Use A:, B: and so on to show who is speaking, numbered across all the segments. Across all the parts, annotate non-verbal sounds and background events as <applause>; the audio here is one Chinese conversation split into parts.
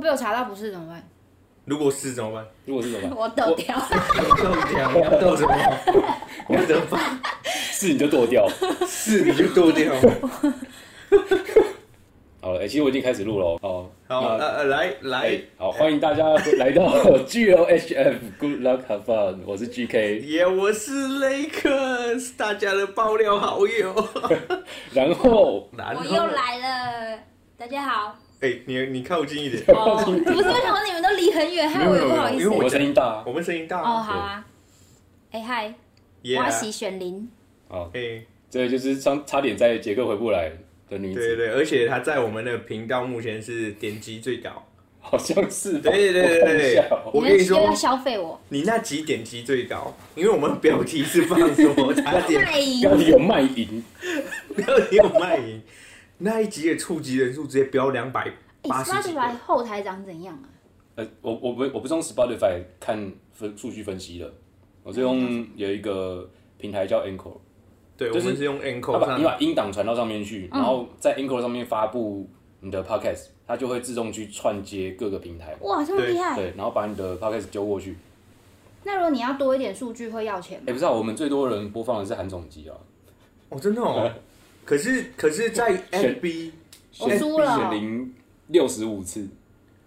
A: 被我查到不是怎么办？
B: 如果是怎么办？
C: 如果是怎么办？<laughs>
A: 我抖掉。
B: 豆掉，你要豆什么？你要怎么办？
C: 是你就剁掉，
B: 是你就剁掉。<laughs>
C: 好了，哎、欸，其实我已经开始录了哦。
B: 好，呃呃，来来、
C: 欸，好，欢迎大家来到 <laughs> GLHF，Good Luck Have Fun，我是 GK，
B: 耶，yeah, 我是雷克斯，大家的爆料好友。
C: 然后，
B: 然后，
A: 我又来了，大家好。
B: 哎、欸，你你靠近一点。<laughs>
A: 哦，不是为什么你们都离很远，害我也不好意思。
C: 因为我声音大，
B: 我们声音大。
A: 哦，好啊。哎嗨，我是选林。
C: 好，
B: 哎、欸，
C: 这就是差差点在杰克回不来的女子。
B: 对对，而且她在我们的频道目前是点击最高，
C: 好像是。
B: 对对对对对，我跟你说，
A: 要消费我。
B: 你那集点击最高，因为我们标题是放说 <laughs> 差点
C: 标题有卖淫，
B: 标题有卖淫。<laughs> 那一集的触及人数直接飙两百八十几。
A: Spotify 后台长怎样啊？
C: 呃，我我不我不是用 Spotify 看分数据分析的，我是用有一个平台叫 Anchor。
B: 对，
C: 就是、
B: 我们是用 Anchor，
C: 把你把音档传到上面去，然后在 Anchor 上面发布你的 Podcast，它就会自动去串接各个平台。
A: 哇，这么厉害！
C: 对，然后把你的 Podcast 丢过去。
A: 那如果你要多一点数据，会要钱吗？
C: 哎、欸，不知道、啊，我们最多人播放的是韩总机啊。
B: 哦，真的哦。<laughs> 可是可是，在 FB。
A: 我输了，
C: 选零六十五次，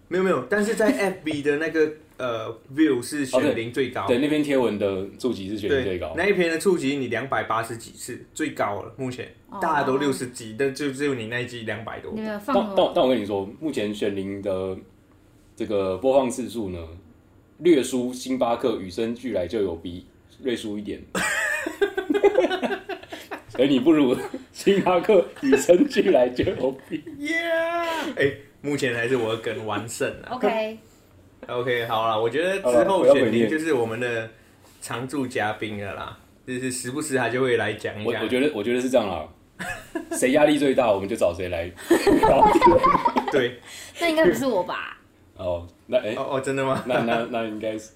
B: 没有没有，但是在 <laughs> FB 的那个呃 view 是选零最高，
C: 哦、对，对那篇贴文的触及是选零最高，
B: 那一篇的触及你两百八十几次最高了，目前、哦、大家都六十几，但就只有你那一集两百多。
A: 但
C: 但但我跟你说，目前选零的这个播放次数呢，略输星巴克与生俱来就有比略输一点。<laughs> 所以你不如星巴克与生俱来就有比。
B: 耶！哎，目前还是我梗完胜了。
A: OK，OK，、
B: okay. okay, 好了，我觉得之后选定就是我们的常驻嘉宾了啦，就是时不时他就会来讲一下。
C: 我我觉得我觉得是这样啦，谁压力最大，我们就找谁来。<laughs>
B: 对，
A: 那应该不是我吧？
C: 哦，那哎，
B: 哦哦，真的吗？
C: 那那那应该是。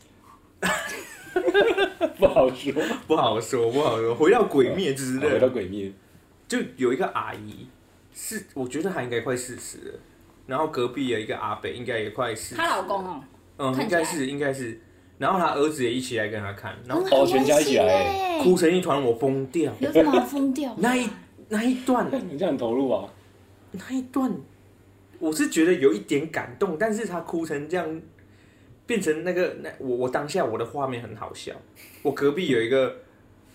C: <laughs> 不好说，
B: 不好说，不好说。回到鬼灭之刃，
C: 回到鬼灭，
B: 就有一个阿姨，是我觉得她应该快四十了。然后隔壁有一个阿北，应该也快四十。
A: 她老公哦，
B: 嗯，应该是，应该是。然后她儿子也一起来跟她看，然后
C: 哦，全家一起来，
B: 哭成一团，我疯掉。
A: 有什么好疯掉？
B: 那一那一段，
C: 你这样很投入啊。
B: 那一段，我是觉得有一点感动，但是他哭成这样。变成那个那我我当下我的画面很好笑，我隔壁有一个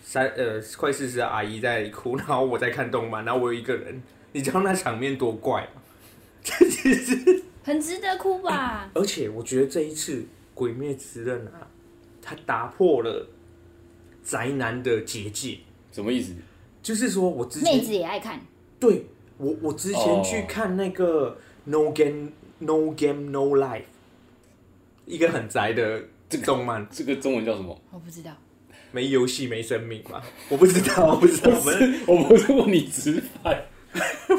B: 三呃快四十的阿姨在哭，<laughs> 然后我在看动漫，然后我有一个人，你知道那场面多怪吗？<laughs> 这其实
A: 很值得哭吧？
B: 欸，<coughs> 而且我觉得这一次《鬼灭之刃》啊，它打破了宅男的结界。
C: 什么意思？
B: 就是说我之前
A: 妹子也爱看。
B: 对，我我之前去看那个 No Game No Game No Life。一个很宅的这个动漫，<laughs>
C: 这个中文叫什么？
A: 我不知道。
B: 没游戏没生命嘛？<laughs> 我不知道，我不知道。<laughs> 我们
C: 我不是问你直白，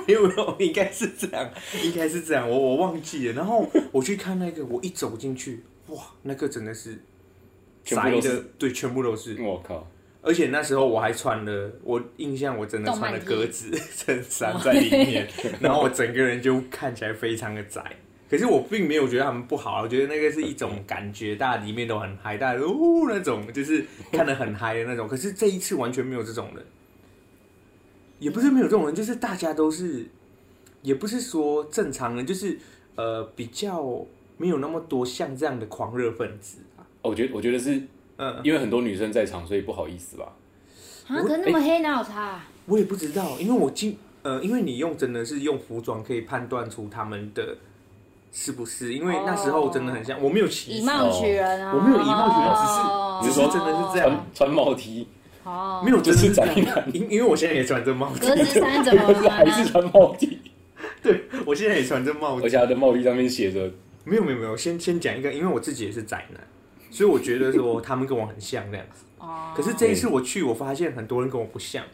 B: 没有没有，应该是这样，应该是这样。我我忘记了。然后我去看那个，我一走进去，哇，那个真的是宅的，对，全部都是。
C: 我靠！
B: 而且那时候我还穿了，我印象我真的穿了格子衬衫在里面，然后我整个人就看起来非常的宅。可是我并没有觉得他们不好，我觉得那个是一种感觉，大家里面都很嗨，大家都呜那种，就是看得很嗨的那种。可是这一次完全没有这种人，也不是没有这种人，就是大家都是，也不是说正常人，就是呃比较没有那么多像这样的狂热分子啊。
C: 我觉得我觉得是，嗯，因为很多女生在场，所以不好意思吧？
A: 啊，可那么黑哪有差？
B: 我也不知道，因为我进呃，因为你用真的是用服装可以判断出他们的。是不是？因为那时候真的很像，我没有歧视，
A: 以貌取人啊！
B: 我没有以貌取人，只是只是说真的是这样，
C: 穿帽 T，
A: 哦，
B: 没有，
C: 就是宅男。
B: 因因为我现在也穿着帽 T，
A: 格子衫怎么 <laughs>
C: 还是穿帽 T？
B: 对，我现在也穿着帽子
C: 而且他的帽 T 上面写着，
B: 没有没有没有，先先讲一个，因为我自己也是宅男，所以我觉得说他们跟我很像那样子。哦，可是这一次我去，我发现很多人跟我不像，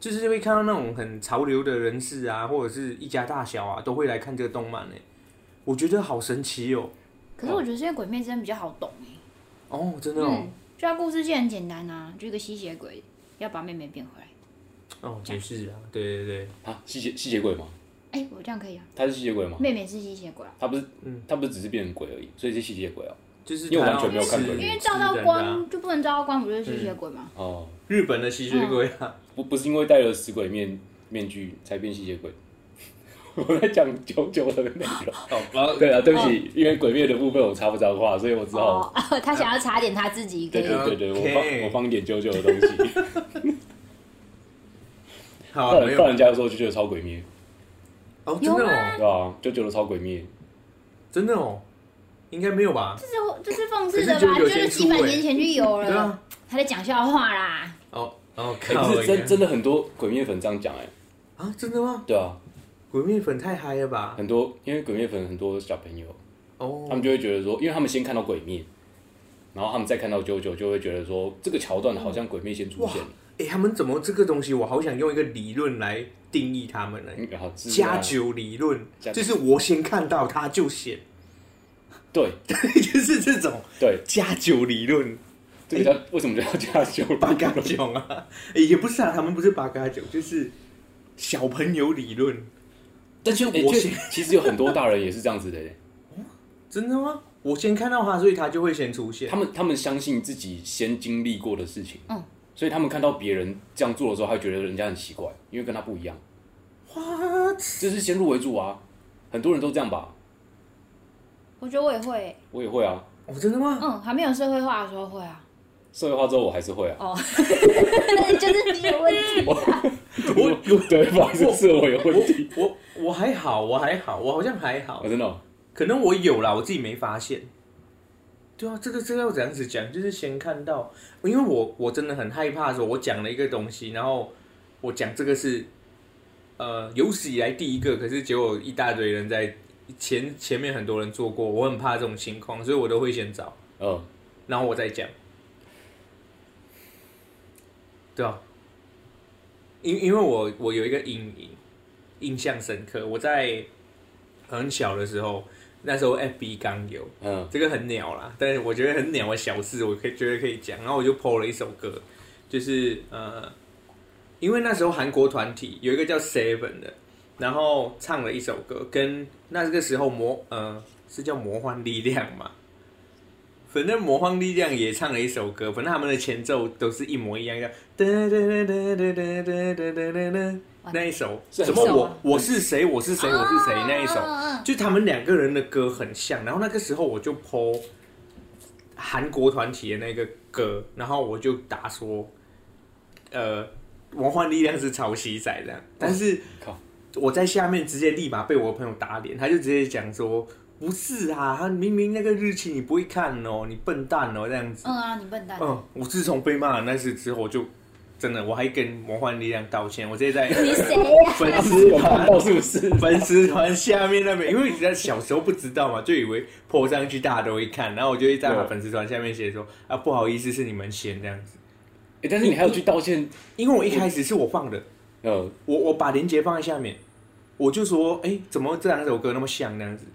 B: 就是会看到那种很潮流的人士啊，或者是一家大小啊，都会来看这个动漫呢。我觉得好神奇哦！
A: 可是我觉得现在鬼灭真的比较好懂哎。
B: 哦，真的哦。
A: 嗯，就它故事其实很简单啊，就一个吸血鬼要把妹妹变回来。
B: 哦，解释啊，对对对。
C: 啊，吸血吸血鬼吗？
A: 哎，我这样可以啊。
C: 他是吸血鬼吗？
A: 妹妹是吸血鬼啊。
C: 他不是，嗯他不是只是变成鬼而已，所以是吸血鬼哦。
B: 就是
C: 因为我完全没有看鬼，
A: 因为照到光就不能照到光，不就是吸血鬼吗？
C: 哦，
B: 日本的吸血鬼啊，
C: 不不是因为戴了死鬼面面具才变吸血鬼。我在讲九九的内容。<laughs> 哦，对啊，对不起，因为鬼灭的部分我插不着话，所以我只好。
A: 他想要插点他自己。
C: 对对对对，我放我放点九九的东西。<laughs>
B: 好，
C: 不然人家的时候就觉得超鬼灭。
B: 哦，真的哦，
C: 对啊，九九的超鬼灭，
B: 真的哦。应该没有吧？
A: 这是这是讽刺的吧？就是几百年前就有了。对啊，还在讲笑话啦。
B: 哦哦，
C: 可是真真的很多鬼灭粉这样讲哎。
B: 啊，真的吗？
C: 对啊，
B: 鬼灭粉太嗨了吧？
C: 很多，因为鬼灭粉很多小朋友，哦，他们就会觉得说，因为他们先看到鬼灭，然后他们再看到九九，就会觉得说，这个桥段好像鬼灭先出现。
B: 哎，他们怎么这个东西？我好想用一个理论来定义他们呢？加九理论，就是我先看到他就显。
C: 对，<laughs>
B: 就是这种
C: 对
B: 加九理论，
C: 这个叫为什么叫加九
B: 八加九啊？也不是啊，他们不是八加九，就是小朋友理论。
C: 但是我先，其实有很多大人也是这样子的。
B: 真的吗？我先看到他，所以他就会先出现。
C: 他们他们相信自己先经历过的事情，嗯，所以他们看到别人这样做的时候，他会觉得人家很奇怪，因为跟他不一样。
B: What？
C: 这是先入为主啊，很多人都这样吧。
A: 我觉得我也会，
C: 我也会啊。
B: 哦，真的吗？
A: 嗯，还没有社会化的时候会啊。
C: 社会化之后我还是会啊。哦，
A: 那就是你有问题。<laughs>
C: 我，对，不好意思，是我有问题。
B: 我我还好，我还好，我好像还好。
C: 真的？
B: 可能我有啦，我自己没发现。对啊，这个这个要怎样子讲？就是先看到，因为我我真的很害怕说，我讲了一个东西，然后我讲这个是呃有史以来第一个，可是结果一大堆人在。前前面很多人做过，我很怕这种情况，所以我都会先找，嗯，然后我再讲，对啊，因因为我我有一个阴影，印象深刻，我在很小的时候，那时候 FB 刚有，嗯，这个很鸟啦，但是我觉得很鸟的小事，我可以觉得可以讲，然后我就 PO 了一首歌，就是呃，因为那时候韩国团体有一个叫 Seven 的。然后唱了一首歌，跟那个时候魔呃是叫魔幻力量嘛，反正魔幻力量也唱了一首歌，反正他们的前奏都是一模一样，叫哒哒哒哒哒哒哒哒哒哒，那一首什么我我是谁我是谁我是谁那一首，就他们两个人的歌很像，然后那个时候我就 po 韩国团体的那个歌，然后我就打说，呃魔幻力量是抄袭仔这样，但是。我在下面直接立马被我朋友打脸，他就直接讲说：“不是啊，他明明那个日期你不会看哦，你笨蛋哦，这样子。”
A: 嗯啊，你笨蛋。
B: 嗯，我自从被骂了那次之后，就真的我还跟魔幻力量道歉。我直接在？粉丝团
C: 是不是？
B: 粉丝团下面那边，因为你在小时候不知道嘛，就以为 po 上去大家都会看，然后我就会在粉丝团下面写说：“啊，不好意思，是你们先这样子。”
C: 哎，但是你还要去道歉，
B: 因为我一开始是我放的。呃，我我把链接放在下面，我就说，哎、欸，怎么这两首歌那么像那样子？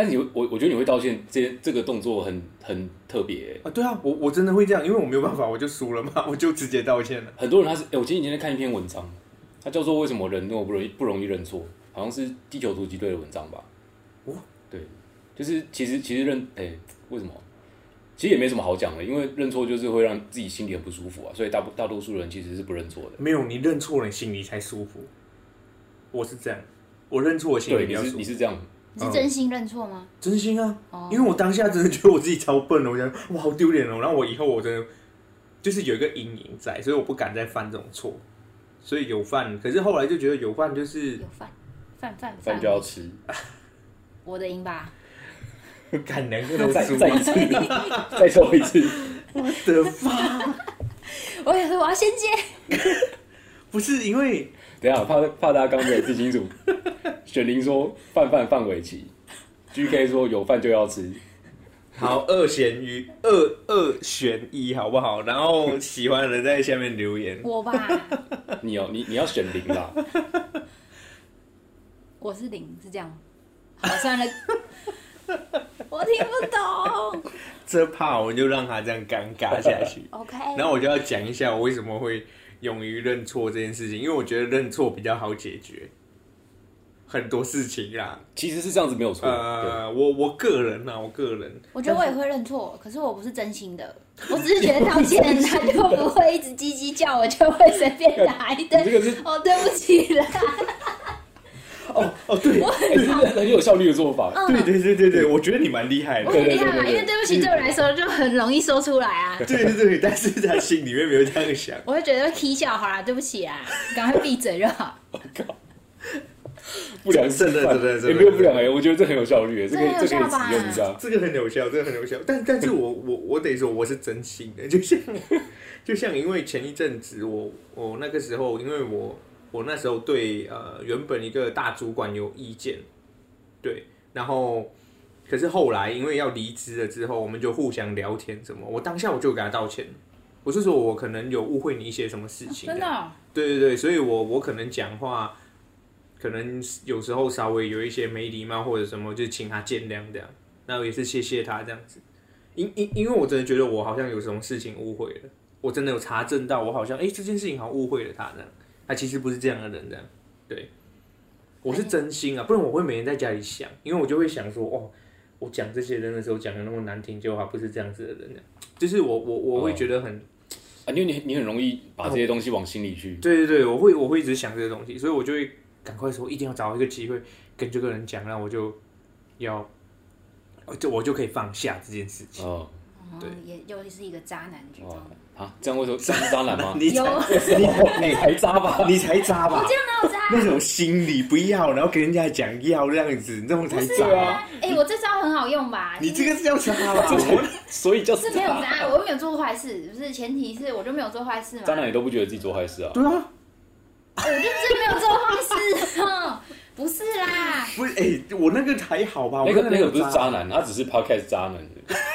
C: 但是你我我觉得你会道歉，这这个动作很很特别
B: 啊。对啊，我我真的会这样，因为我没有办法，我就输了嘛，我就直接道歉了。
C: 很多人他是，哎、欸，我前几天在看一篇文章，他叫做为什么人那么不容易不容易认错，好像是地球突击队的文章吧？哦，对，就是其实其实认，哎、欸，为什么？其实也没什么好讲的，因为认错就是会让自己心里很不舒服啊，所以大大多数人其实是不认错的。
B: 没有，你认错了，心里才舒服。我是这样，我认错我心里比较舒服。
C: 你是你是这样，
A: 你是真心认错吗？
B: 真心啊，因为我当下真的觉得我自己超笨了，我想哇好丢脸哦，然后我以后我真的就是有一个阴影在，所以我不敢再犯这种错。所以有犯，可是后来就觉得有犯就是
A: 有饭，饭饭
C: 饭就要吃。
A: 我的赢吧。<laughs>
B: 敢两个都
C: 再再一次，<laughs> 再说一次，
B: 我的妈！
A: 我也是，我要先接。<laughs>
B: 不是因为，
C: 等下怕怕大家刚没有记清楚。雪玲说饭饭范玮琪，GK 说有饭就要吃。
B: 好，二选一，二二选一，好不好？然后喜欢的人在下面留言。
A: 我吧，
C: 你哦，你你要选零吧。
A: 我是零，是这样。好，算了。我听不懂，
B: 这怕我就让他这样尴尬下去。
A: OK，
B: 然后我就要讲一下我为什么会勇于认错这件事情，因为我觉得认错比较好解决。很多事情啦。
C: 其实是这样子没有错。
B: 呃，我我个人啊，我个人，
A: 我觉得我也会认错，可是我不是真心的，<laughs> 我只是觉得道歉，他就不会一直叽叽叫，我就会随便打一顿。
C: 这个是
A: 哦，对不起啦。
B: 哦哦，对，
C: 这是很有效率的做法。
B: 对对对对对，我觉得你蛮厉害的。
A: 我很厉害嘛，因为对不起对我来说就很容易说出来啊。<laughs>
B: 对对对，但是他心里面没有这样想。
A: 我会觉得踢笑，好啦，对不起啊，<laughs> 赶快闭嘴就好。<laughs>
C: 我靠，不良示范，
B: 真的真的真的，
C: 也没有不良哎，我觉得这很有效率，这个这个使用一下，
B: 这个很有效，这个很有效。但但是我我我得说我是真心的，就像就像因为前一阵子我我那个时候因为我。我那时候对呃原本一个大主管有意见，对，然后可是后来因为要离职了之后，我们就互相聊天什么，我当下我就给他道歉，我是说我可能有误会你一些什么事情，
A: 真的，
B: 对对对，所以我我可能讲话可能有时候稍微有一些没礼貌或者什么，就请他见谅这样，然后也是谢谢他这样子，因因因为我真的觉得我好像有什么事情误会了，我真的有查证到我好像哎这件事情好像误会了他这样。他其实不是这样的人，这样，对，我是真心啊，不然我会每天在家里想，因为我就会想说，哦，我讲这些人的时候讲的那么难听，就他不是这样子的人，就是我我我会觉得很，
C: 啊，因为你你很容易把这些东西往心里去，
B: 对对对，我会我会一直想这些东西，所以我就会赶快说，一定要找一个机会跟这个人讲，然后我就要，就我就可以放下这件事情，
C: 哦，
B: 对，
A: 也又是一个渣男举动。
C: 啊，这样为什么是渣男吗？<laughs>
B: 你才
C: 你你才渣吧？
B: 你才渣吧？
A: 我这样哪有渣？
B: 那种心理不要，然后跟人家讲要这样子，那种才渣啊！
A: 哎，我这招很好用吧？
B: 你这个是叫渣吧？
C: 所以叫
A: 是没有渣，我又没有做坏事，不是前提是我就没有做坏事嘛？
C: 渣男也都不觉得自己做坏事啊？
B: 对啊，
A: 我就真没有做坏事，<laughs> 不是啦，
B: 不是哎，我那个还好吧？
C: 那个那个不是渣男，他只是 podcast 渣男。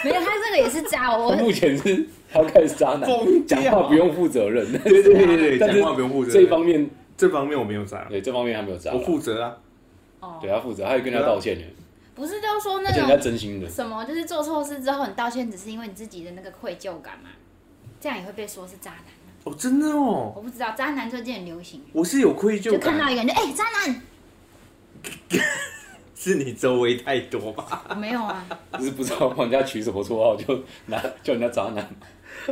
A: 没有，他这个也是渣。我 <laughs>
C: 目前是。他开始渣男，讲话不用负责任。
B: 对对对对，讲话不用负责
C: 任。这一方面，
B: 这方面我没有渣。
C: 对，这方面还没有渣。
B: 我负责啊。
A: 哦，
C: 对他负责，他会跟他道歉的。
A: 不是，就是说那种。
C: 人家真心的。
A: 什么？就是做错事之后，你道歉，只是因为你自己的那个愧疚感嘛？这样也会被说是渣男。
B: 哦，真的哦。
A: 我不知道，渣男最近很流行。
B: 我是有愧疚感。
A: 就看到一个人，就哎，渣男。<laughs>
B: 是你周围太多吧？
A: 我没有啊。
C: 只是不知道帮人家取什么绰号，就拿叫人家渣男。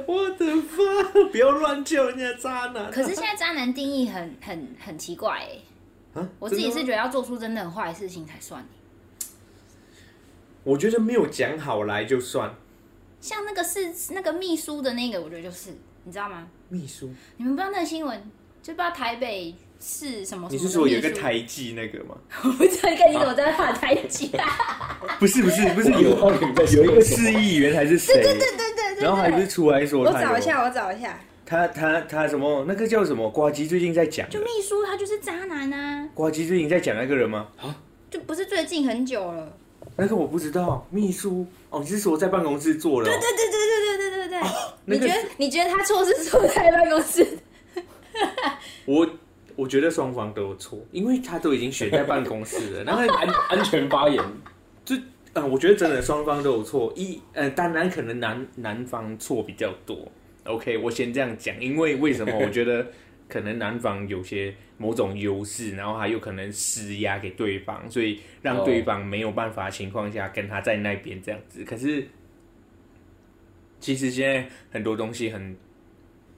B: 我的妈！不要乱叫人家渣男。
A: 可是现在渣男定义很很很奇怪哎。啊？我自己是觉得要做出真的很坏的事情才算。
B: 我觉得没有讲好来就算。
A: 像那个是那个秘书的那个，我觉得就是，你知道吗？
B: 秘书？
A: 你们不知道那个新闻？就不知道台北市什么？
B: 你是说有一个胎记那个吗？<laughs>
A: 我不知道，你看你怎么在那画台记啊？
B: 不是不是不是 <laughs> 有有一个市议员还是谁？对对对对。然后还不是出来说，
A: 我找一下，我找一下。
B: 他他他什么？那个叫什么？瓜吉最近在讲，
A: 就秘书他就是渣男啊。
B: 瓜吉最近在讲那个人吗？啊，
A: 就不是最近很久了。
B: 那个我不知道，秘书哦，你 <laughs> 是说在办公室做了？
A: 对对对对对对对对对。你觉得你觉得他错是错在办公室？
B: 我我觉得双方都有错，因为他都已经选在办公室了，<laughs> 然后安
C: 安全发言
B: 就。嗯，我觉得真的双方都有错。一，呃，当然可能男男方错比较多。OK，我先这样讲，因为为什么？我觉得可能男方有些某种优势，然后还有可能施压给对方，所以让对方没有办法情况下跟他在那边这样子。可是，其实现在很多东西很，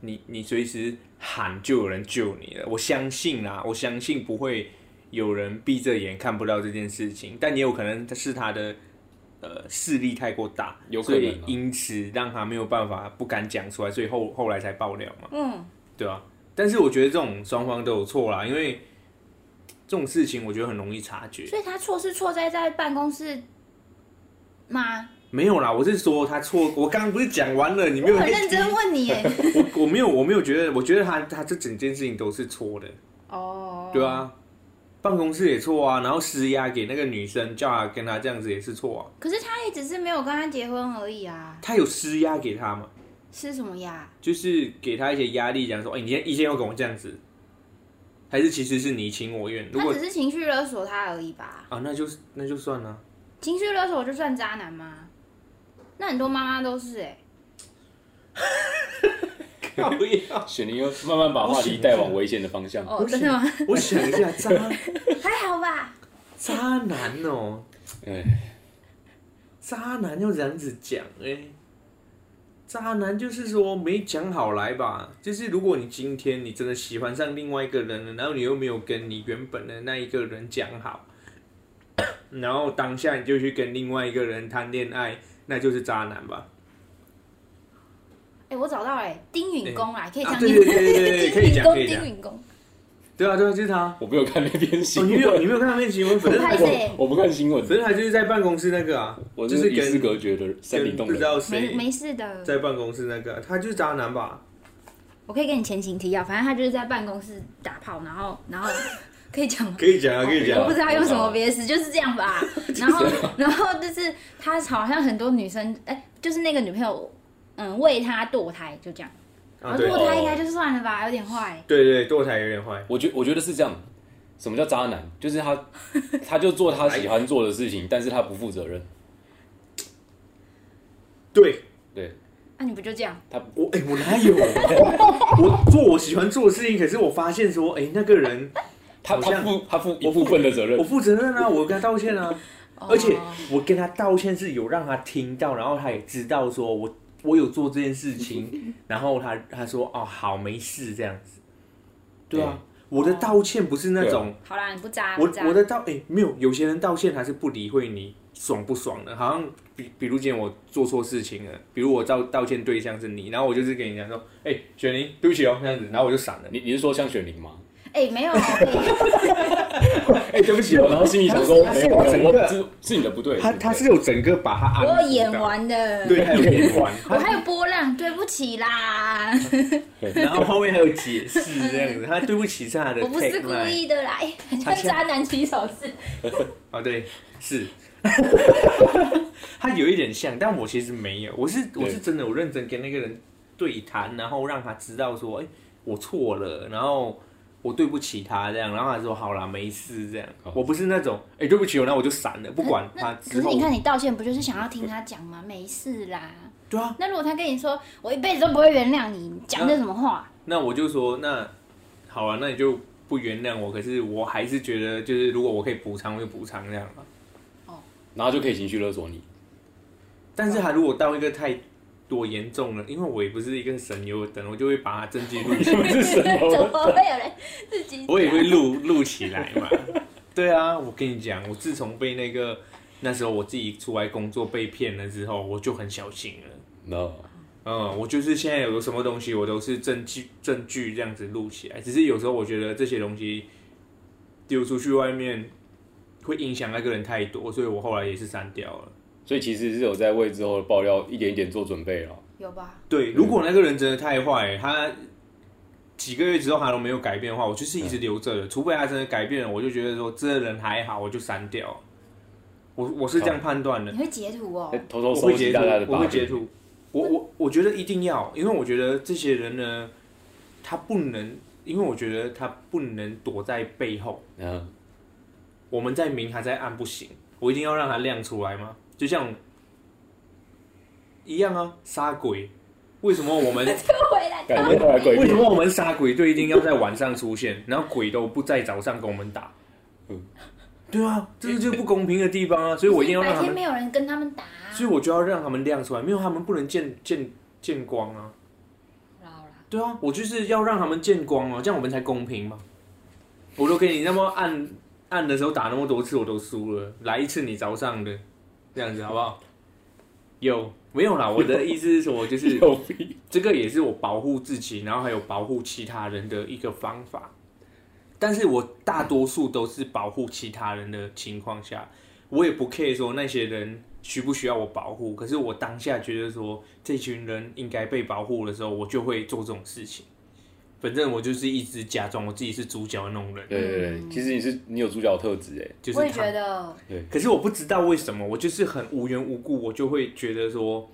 B: 你你随时喊就有人救你了。我相信啦，我相信不会。有人闭着眼看不到这件事情，但也有可能是他的呃势力太过大，有可能，所以因此让他没有办法不敢讲出来，所以后后来才爆料嘛。嗯，对啊。但是我觉得这种双方都有错啦，因为这种事情我觉得很容易察觉。
A: 所以他错是错在在办公室吗？
B: 没有啦，我是说他错。我刚刚不是讲完了，你没有
A: 很认真问你耶。<laughs>
B: 我我没有我没有觉得，我觉得他他这整件事情都是错的。哦，对啊。办公室也错啊，然后施压给那个女生，叫她跟他这样子也是错啊。
A: 可是他也只是没有跟他结婚而已啊。
B: 他有施压给他吗？
A: 施什么压？
B: 就是给他一些压力，讲说，哎、欸，你现以前要跟我这样子，还是其实是你情我愿？如果
A: 他只是情绪勒索他而已吧？
B: 啊，那就那就算了。
A: 情绪勒索就算渣男吗？那很多妈妈都是哎、欸。
C: 雪玲又慢慢把话题带往危险的方向。
A: 哦，真的吗？
B: 我想一下，渣
A: 还好吧？
B: 渣男哦，
C: 哎，
B: 渣男要这样子讲哎，渣男就是说没讲好来吧？就是如果你今天你真的喜欢上另外一个人了，然后你又没有跟你原本的那一个人讲好，然后当下你就去跟另外一个人谈恋爱，那就是渣男吧？
A: 哎，我找到哎，丁允恭啊，可以讲，
B: 对对对对对，<laughs> 可以讲可以讲，
A: 丁允恭。
B: 对啊，对啊，就是他。
C: 我没有看那篇新闻。
B: 你没有，你没有看那篇新闻？反正
C: 我我不看新闻。
B: 反正他就是在办公室那个啊，
C: 我就是与世隔绝的森林洞人。
B: 不知道谁
A: 没事的，
B: 在办公室那个，他就是渣男吧？
A: 我可以跟你前情提要，反正他就是在办公室打炮，然后，然后可以讲，
B: 可以讲啊，可以讲。
A: 我不知道用什么别词，就是这样吧。<laughs> 然后，然后就是他好像很多女生，哎，就是那个女朋友，嗯，为他堕胎，就这样。堕胎应该就算了吧，有点坏。
B: 对对，堕胎有点坏。
C: 我觉我觉得是这样。什么叫渣男？就是他，<laughs> 他就做他喜欢做的事情，但是他不负责任。
B: 对
C: 对。
A: 那你不就这样？
B: 他我哎，我哪有？<laughs> 我做我喜欢做的事情，可是我发现说，哎，那个人
C: 他他负他负一部分的责任。
B: 我负责任啊，我跟他道歉啊。<laughs> 而且我跟他道歉是有让他听到，然后他也知道说我。我有做这件事情，<laughs> 然后他他说哦好没事这样子，对啊，我的道歉不是那种
A: 好啦，你不渣，
B: 我我的道哎没有，有些人道歉还是不理会你爽不爽的，好像比比如今天我做错事情了，比如我道道歉对象是你，然后我就是跟你讲说，哎雪玲对不起哦这样子，然后我就闪了，
C: 你你是说像雪玲吗？
A: 哎，没有。
C: 哎，对不起哦。然后心里想说，没有，我是是你的不对。
B: 他他是有整个把他
A: 我有演完的，
B: 对，还有演完。<laughs>
A: 我还有波浪，对不起啦。<laughs>
B: 然后后面还有解释这样子，<laughs> 他对不起是他的。
A: 我不是故意的啦，很像渣男起手式。
B: 啊，对，是。他有一点像，但我其实没有。我是我是真的，我认真跟那个人对谈，然后让他知道说，哎，我错了，然后。我对不起他这样，然后他说好啦，没事这样。我不是那种哎、欸、对不起我，那我就闪了，不管他。
A: 可是你看你道歉不就是想要听他讲吗？没事啦。
B: 对啊。
A: 那如果他跟你说我一辈子都不会原谅你，你讲的什么话？
B: 那我就说那好啊，那你就不原谅我。可是我还是觉得，就是如果我可以补偿，我就补偿这样嘛。
C: 哦。然后就可以情绪勒索你。
B: 但是他如果到一个太。多严重了？因为我也不是一个省油灯，我就会把它证据录起来。
A: 怎么会有人自己？
B: 我也会录录起来嘛。对啊，我跟你讲，我自从被那个那时候我自己出来工作被骗了之后，我就很小心了。
C: No，
B: 嗯，我就是现在有什么东西，我都是证据证据这样子录起来。只是有时候我觉得这些东西丢出去外面会影响那个人太多，所以我后来也是删掉了。
C: 所以其实是有在为之后的爆料一点一点做准备了。
A: 有吧？
B: 对，如果那个人真的太坏，他几个月之后还都没有改变的话，我就是一直留着的。嗯、除非他真的改变了，我就觉得说这个人还好，我就删掉。我我是这样判断的。
A: 你会截图哦？
C: 偷偷收集大家的，
B: 我会截图。我我我觉得一定要，因为我觉得这些人呢，他不能，因为我觉得他不能躲在背后。嗯。我们在明，还在暗，不行。我一定要让他亮出来吗？就像一样啊，杀鬼，为什么我们？<laughs> 为什么我们杀鬼就一定要在晚上出现，然后鬼都不在早上跟我们打？嗯，对啊，这是就不公平的地方啊，所以我一定要让他们。
A: 白天没有人跟他们打，
B: 所以我就要让他们亮出来，没有他们不能见见见光啊。对啊，我就是要让他们见光啊，这样我们才公平嘛。我都给你那么暗暗的时候打那么多次，我都输了，来一次你早上的。这样子好不好？有没有啦？<laughs> 我的意思是说，就是这个也是我保护自己，然后还有保护其他人的一个方法。但是我大多数都是保护其他人的情况下，我也不 care 说那些人需不需要我保护。可是我当下觉得说这群人应该被保护的时候，我就会做这种事情。反正我就是一直假装我自己是主角的那种人。
C: 对对对，其实你是你有主角特质哎，
A: 就是我也觉得。
B: 对，可是我不知道为什么，我就是很无缘无故，我就会觉得说，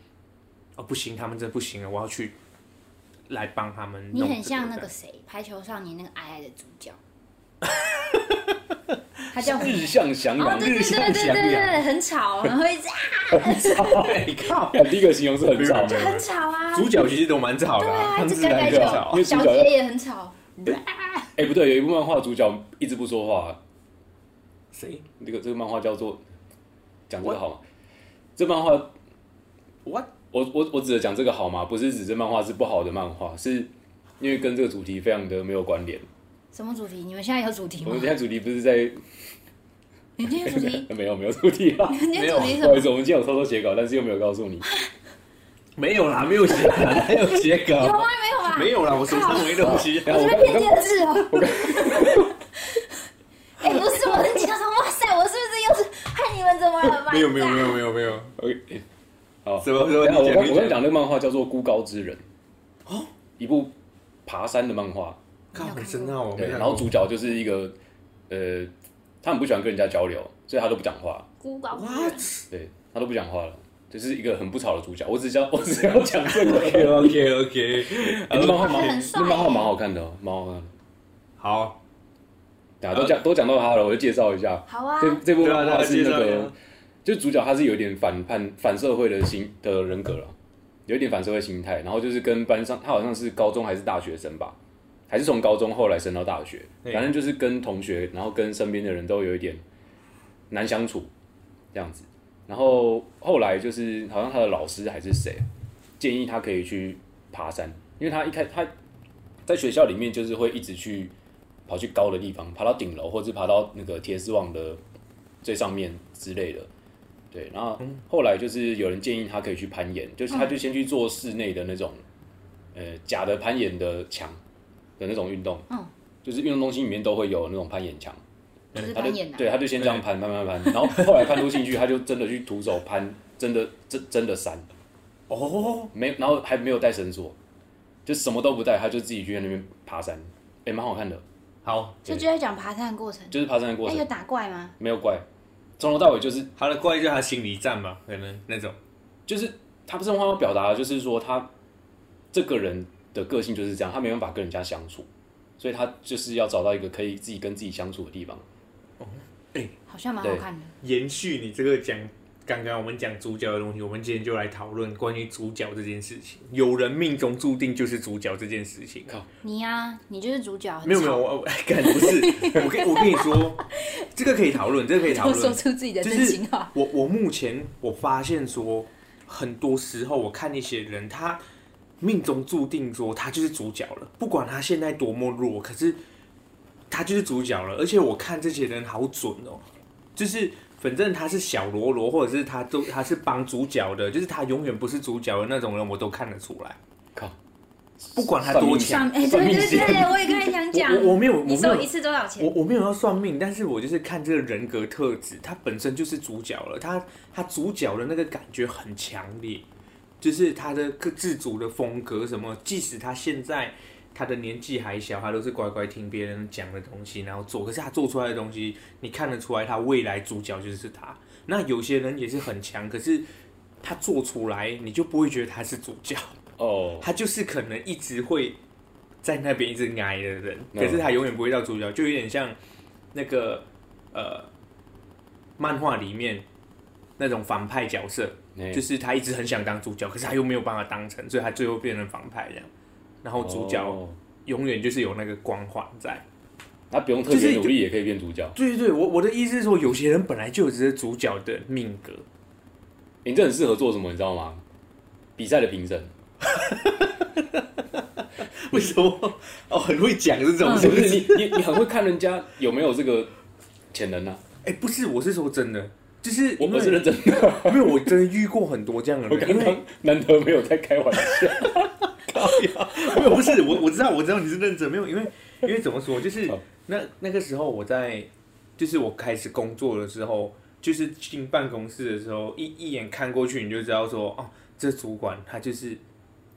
B: 哦不行，他们真的不行了，我要去来帮他们。
A: 你很像那个谁，排球少年那个矮矮的主角。<laughs> 它叫
C: 日向翔阳，
A: 对对对对对对，很吵，<laughs> 然后一直啊，
C: 很吵。你靠，<laughs> 第一个形容是很吵，就
A: 很吵啊。
B: 主角其实都蛮吵的，他们是哪个吵？
A: 小杰也很吵。
C: 哎，不对，有一部漫画主角一直不说话。
B: 谁？
C: 这个这个漫画叫做讲这个好吗？这漫画，what？我我我指的讲这个好吗？不是指这漫画是不好的漫画，是因为跟这个主题非常的没有关联。
A: 什么主题？你们现在有主题吗？
C: 我们现在主题不是在。
A: 你今天主题？<laughs>
C: 没有没有主题啊。<laughs>
A: 没有。不
C: 好意思，我们今天有偷偷写稿，但是又没有告诉你。
B: 没有啦，没有写，没有写稿。
A: 有吗？没有啊。
B: 没有啦，我手上没东西。
A: 我在骗第二次哦。<laughs> 哎，不是，我是经常说，哇塞，我是不是又是害你们怎么了？
B: 没有没有没有没有没有。
C: OK，好，
B: 什么什么？
C: 我刚我刚讲那个漫画叫做《孤高之人》哦，一部爬山的漫画。
B: 靠，真的哦。
C: 对，然后主角就是一个呃，他很不喜欢跟人家交流，所以他都不讲话。
A: 孤寡。
B: What？
C: 对，他都不讲话了，就是一个很不吵的主角。我只要 <laughs> 我只要讲这个。
B: OK OK OK。
C: 那漫画蛮那漫画蛮好看的，蛮好看的。
B: 好。
C: 大家都讲都讲到他了，我就介绍一下。
A: 好啊。
C: 这这部漫画是那个，就主角他是有点反叛、反社会的心的人格了，有一点反社会心态。然后就是跟班上，他好像是高中还是大学生吧，还是从高中后来升到大学，反正就是跟同学，然后跟身边的人都有一点难相处这样子。然后后来就是好像他的老师还是谁建议他可以去爬山，因为他一开他在学校里面就是会一直去。跑去高的地方，爬到顶楼，或者是爬到那个铁丝网的最上面之类的。对，然后后来就是有人建议他可以去攀岩，就是他就先去做室内的那种，呃，假的攀岩的墙的那种运动。嗯，就是运动中心里面都会有那种攀岩墙。
A: 就是攀岩。
C: 对，他就先这样攀攀攀攀，然后后来攀出兴趣，他就真的去徒手攀真的真真的山。哦，没，然后还没有带绳索，就什么都不带，他就自己去那边爬山，哎，蛮好看的。
B: 好，
A: 就就在讲爬山的过程，
C: 就是爬山的过程。
A: 有打怪吗？
C: 没有怪，从头到尾就是
B: 他的怪，就是他心理战嘛，可能那种，
C: 就是他不是话要表达，就是说他这个人的个性就是这样，他没办法跟人家相处，所以他就是要找到一个可以自己跟自己相处的地方。
B: 哦，哎，
A: 好像蛮好看的。
B: 延续你这个讲。刚刚我们讲主角的东西，我们今天就来讨论关于主角这件事情。有人命中注定就是主角这件事情。靠，
A: 你呀、啊，你就是主角。
B: 没有没有，我 <laughs> 干不是。我跟我跟你说，这个可以讨论，这个可以讨论。<laughs>
A: 说出自己的真心话。
B: 我我目前我发现说，很多时候我看一些人，他命中注定说他就是主角了，不管他现在多么弱，可是他就是主角了。而且我看这些人好准哦，就是。反正他是小罗罗，或者是他都他是帮主角的，就是他永远不是主角的那种人，我都看得出来。<laughs> 靠，不管他多强，
A: 哎，对对对，我也刚才想讲，
B: 我我没有，
A: 你收一次多少钱？
B: 我我没有要算命，但是我就是看这个人格特质，他本身就是主角了，他他主角的那个感觉很强烈，就是他的各自主的风格什么，即使他现在。他的年纪还小，他都是乖乖听别人讲的东西，然后做。可是他做出来的东西，你看得出来，他未来主角就是他。那有些人也是很强，可是他做出来，你就不会觉得他是主角哦。Oh. 他就是可能一直会在那边一直挨的人.可是他永远不会到主角，就有点像那个呃漫画里面那种反派角色就是他一直很想当主角，可是他又没有办法当成，所以他最后变成反派这样。然后主角永远就是有那个光环在，
C: 他不用特别努力也可以变主角。
B: 对对对，我我的意思是说，有些人本来就有这些主角的命格。
C: 你这很适合做什么，你知道吗？比赛的评审。<laughs>
B: 为什么？哦，很会讲这种，是不是？
C: 你你你很会看人家有没有这个潜能呢？
B: 哎，不是，我是说真的，就是
C: 我不是认真的，<laughs>
B: 因为我真的遇过很多这样的人，因为
C: 难得没有在开玩笑。<laughs> <laughs>
B: 没有，不是我，我知道，我知道你是认真，没有，因为因为怎么说，就是那那个时候我在，就是我开始工作的时候，就是进办公室的时候，一一眼看过去，你就知道说，哦，这主管他就是